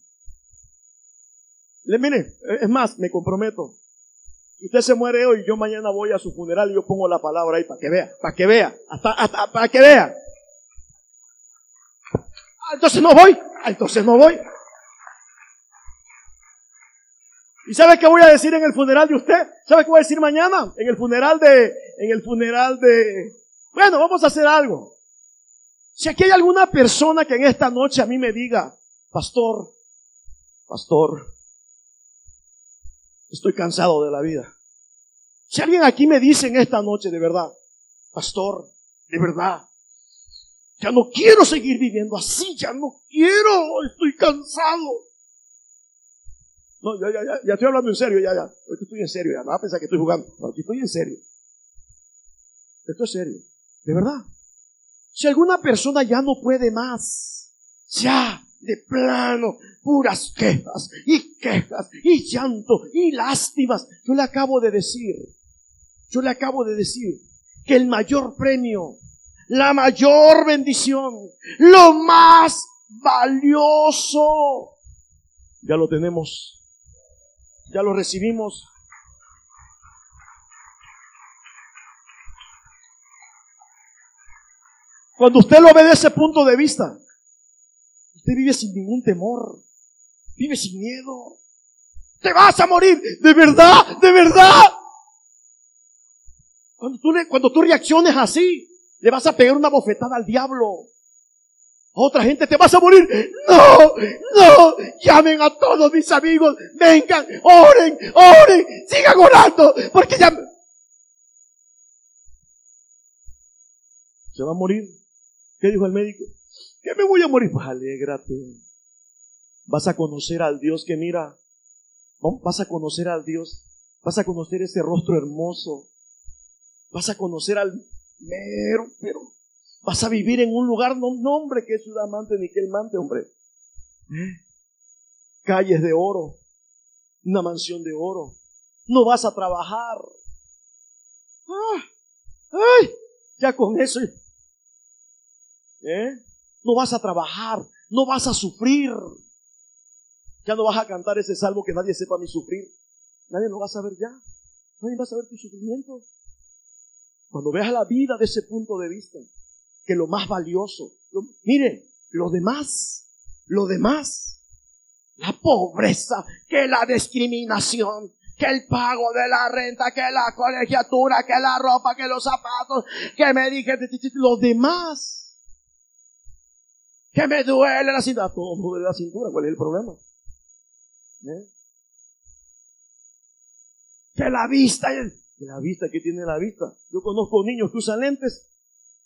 Le, mire, es más, me comprometo. Si usted se muere hoy, yo mañana voy a su funeral y yo pongo la palabra ahí para que vea, para que vea, hasta, hasta para que vea. Ah, entonces no voy, ah, entonces no voy. ¿Y sabe qué voy a decir en el funeral de usted? ¿Sabe qué voy a decir mañana? En el funeral de, en el funeral de, bueno, vamos a hacer algo. Si aquí hay alguna persona que en esta noche a mí me diga, pastor, pastor, estoy cansado de la vida. Si alguien aquí me dice en esta noche de verdad, pastor, de verdad, ya no quiero seguir viviendo así, ya no quiero, estoy cansado. No, ya, ya, ya, estoy hablando en serio, ya, ya. estoy en serio, ya. No va a pensar que estoy jugando. No, aquí estoy en serio. Esto es serio. De verdad. Si alguna persona ya no puede más, ya, de plano, puras quejas y quejas y llanto y lástimas. Yo le acabo de decir, yo le acabo de decir que el mayor premio, la mayor bendición, lo más valioso, ya lo tenemos, ya lo recibimos. Cuando usted lo ve de ese punto de vista, usted vive sin ningún temor, vive sin miedo. Te vas a morir, de verdad, de verdad. Cuando tú, le, cuando tú reacciones así, le vas a pegar una bofetada al diablo. Otra gente te vas a morir. No, no, llamen a todos mis amigos, vengan, oren, oren, sigan orando, porque ya... Se va a morir. ¿Qué dijo el médico? Que me voy a morir. Pues alégrate. Vas a conocer al Dios que mira. Vas a conocer al Dios. Vas a conocer ese rostro hermoso. Vas a conocer al mero, pero vas a vivir en un lugar, no, nombre que es ciudad mante ni que el mante, hombre. Calles de oro, una mansión de oro. No vas a trabajar. Ah, ay, ya con eso ¿Eh? No vas a trabajar, no vas a sufrir. Ya no vas a cantar ese salmo que nadie sepa ni sufrir. Nadie lo va a saber ya. Nadie va a saber tu sufrimiento. Cuando veas la vida de ese punto de vista, que lo más valioso, mire, lo demás, lo demás, la pobreza, que la discriminación, que el pago de la renta, que la colegiatura, que la ropa, que los zapatos, que me dije, lo demás que me duele la cintura. Todo duele la cintura, ¿cuál es el problema? ¿Eh? Que la vista, que la vista, ¿qué tiene la vista? Yo conozco niños que usan lentes.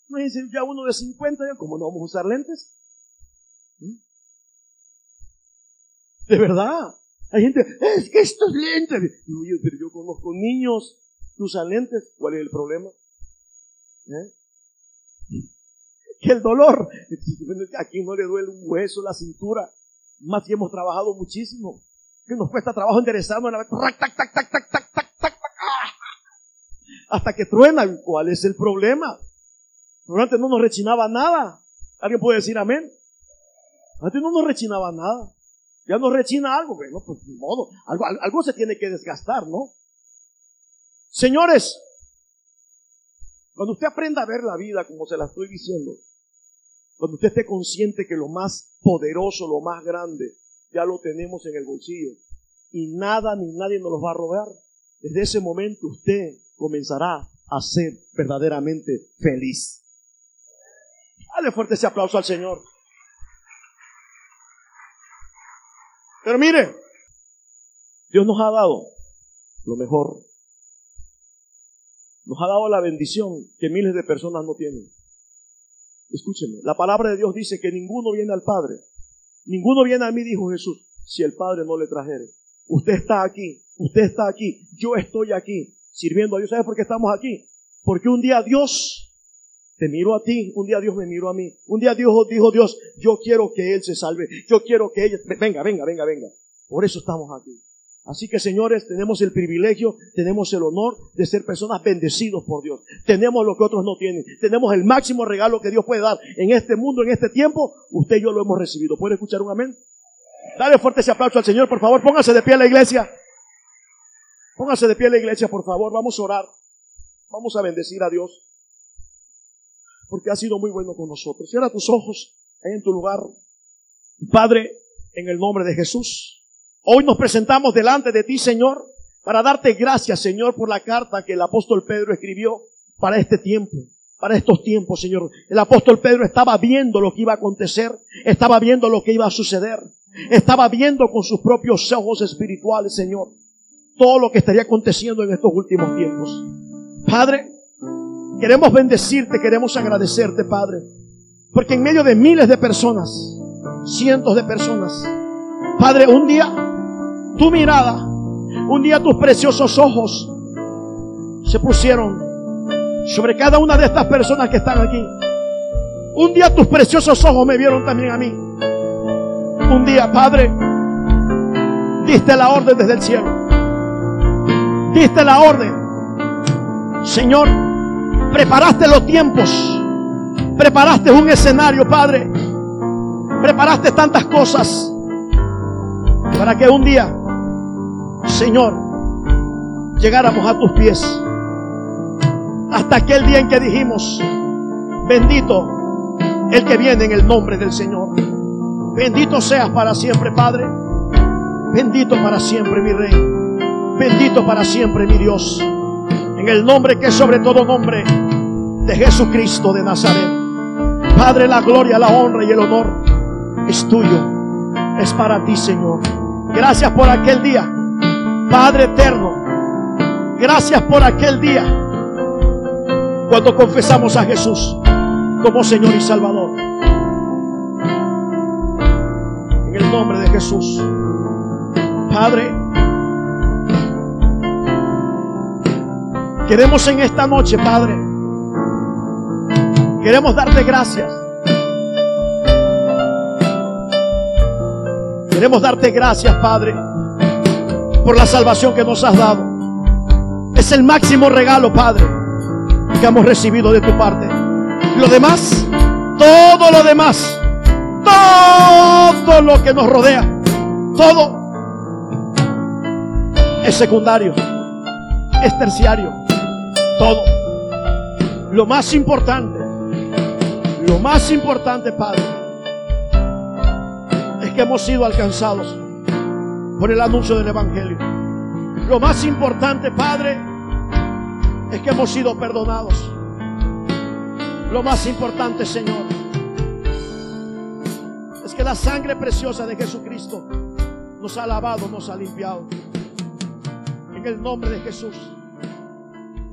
Me dicen ya uno de 50, ya, ¿cómo no vamos a usar lentes? De verdad. Hay gente, es que estos lentes. Oye, pero yo conozco niños que usan lentes. ¿Cuál es el problema? ¿Eh? que el dolor. Aquí no le duele un hueso, la cintura. Más si hemos trabajado muchísimo. Que nos cuesta trabajo enderezarnos la hasta que truena. ¿Cuál es el problema? Pero antes no nos rechinaba nada. ¿Alguien puede decir amén? Antes no nos rechinaba nada. Ya nos rechina algo. Bueno, pues de modo. Algo, algo se tiene que desgastar, ¿no? Señores, cuando usted aprenda a ver la vida como se la estoy diciendo, cuando usted esté consciente que lo más poderoso, lo más grande, ya lo tenemos en el bolsillo y nada ni nadie nos lo va a robar, desde ese momento usted comenzará a ser verdaderamente feliz. Dale fuerte ese aplauso al Señor. Pero mire, Dios nos ha dado lo mejor. Nos ha dado la bendición que miles de personas no tienen. Escúcheme, la palabra de Dios dice que ninguno viene al Padre. Ninguno viene a mí, dijo Jesús, si el Padre no le trajere. Usted está aquí, usted está aquí, yo estoy aquí, sirviendo a Dios. ¿Sabe por qué estamos aquí? Porque un día Dios te miró a ti, un día Dios me miró a mí. Un día Dios dijo Dios, yo quiero que Él se salve, yo quiero que ella, venga, venga, venga, venga. Por eso estamos aquí. Así que señores, tenemos el privilegio, tenemos el honor de ser personas bendecidos por Dios. Tenemos lo que otros no tienen. Tenemos el máximo regalo que Dios puede dar en este mundo, en este tiempo. Usted y yo lo hemos recibido. ¿Puede escuchar un amén? Dale fuerte ese aplauso al Señor, por favor. Póngase de pie a la iglesia. Póngase de pie la iglesia, por favor. Vamos a orar. Vamos a bendecir a Dios. Porque ha sido muy bueno con nosotros. Cierra tus ojos ahí en tu lugar. Padre, en el nombre de Jesús. Hoy nos presentamos delante de ti, Señor, para darte gracias, Señor, por la carta que el apóstol Pedro escribió para este tiempo, para estos tiempos, Señor. El apóstol Pedro estaba viendo lo que iba a acontecer, estaba viendo lo que iba a suceder. estaba viendo con sus propios ojos espirituales, Señor, todo lo que estaría aconteciendo en estos últimos tiempos. Padre, queremos bendecirte, queremos agradecerte, Padre, porque en medio de miles de personas, cientos de personas, Padre, un día tu mirada, un día tus preciosos ojos se pusieron sobre cada una de estas personas que están aquí. Un día tus preciosos ojos me vieron también a mí. Un día, Padre, diste la orden desde el cielo. Diste la orden. Señor, preparaste los tiempos. Preparaste un escenario, Padre. Preparaste tantas cosas para que un día, Señor, llegáramos a tus pies. Hasta aquel día en que dijimos, bendito el que viene en el nombre del Señor. Bendito seas para siempre, Padre. Bendito para siempre, mi Rey. Bendito para siempre, mi Dios. En el nombre que es sobre todo nombre de Jesucristo de Nazaret. Padre, la gloria, la honra y el honor es tuyo. Es para ti, Señor. Gracias por aquel día. Padre eterno. Gracias por aquel día cuando confesamos a Jesús como Señor y Salvador. En el nombre de Jesús. Padre, queremos en esta noche, Padre, queremos darte gracias. Queremos darte gracias, Padre, por la salvación que nos has dado. Es el máximo regalo, Padre que hemos recibido de tu parte. Lo demás, todo lo demás, todo lo que nos rodea, todo es secundario, es terciario, todo. Lo más importante, lo más importante, Padre, es que hemos sido alcanzados por el anuncio del Evangelio. Lo más importante, Padre, es que hemos sido perdonados. Lo más importante, Señor, es que la sangre preciosa de Jesucristo nos ha lavado, nos ha limpiado. En el nombre de Jesús.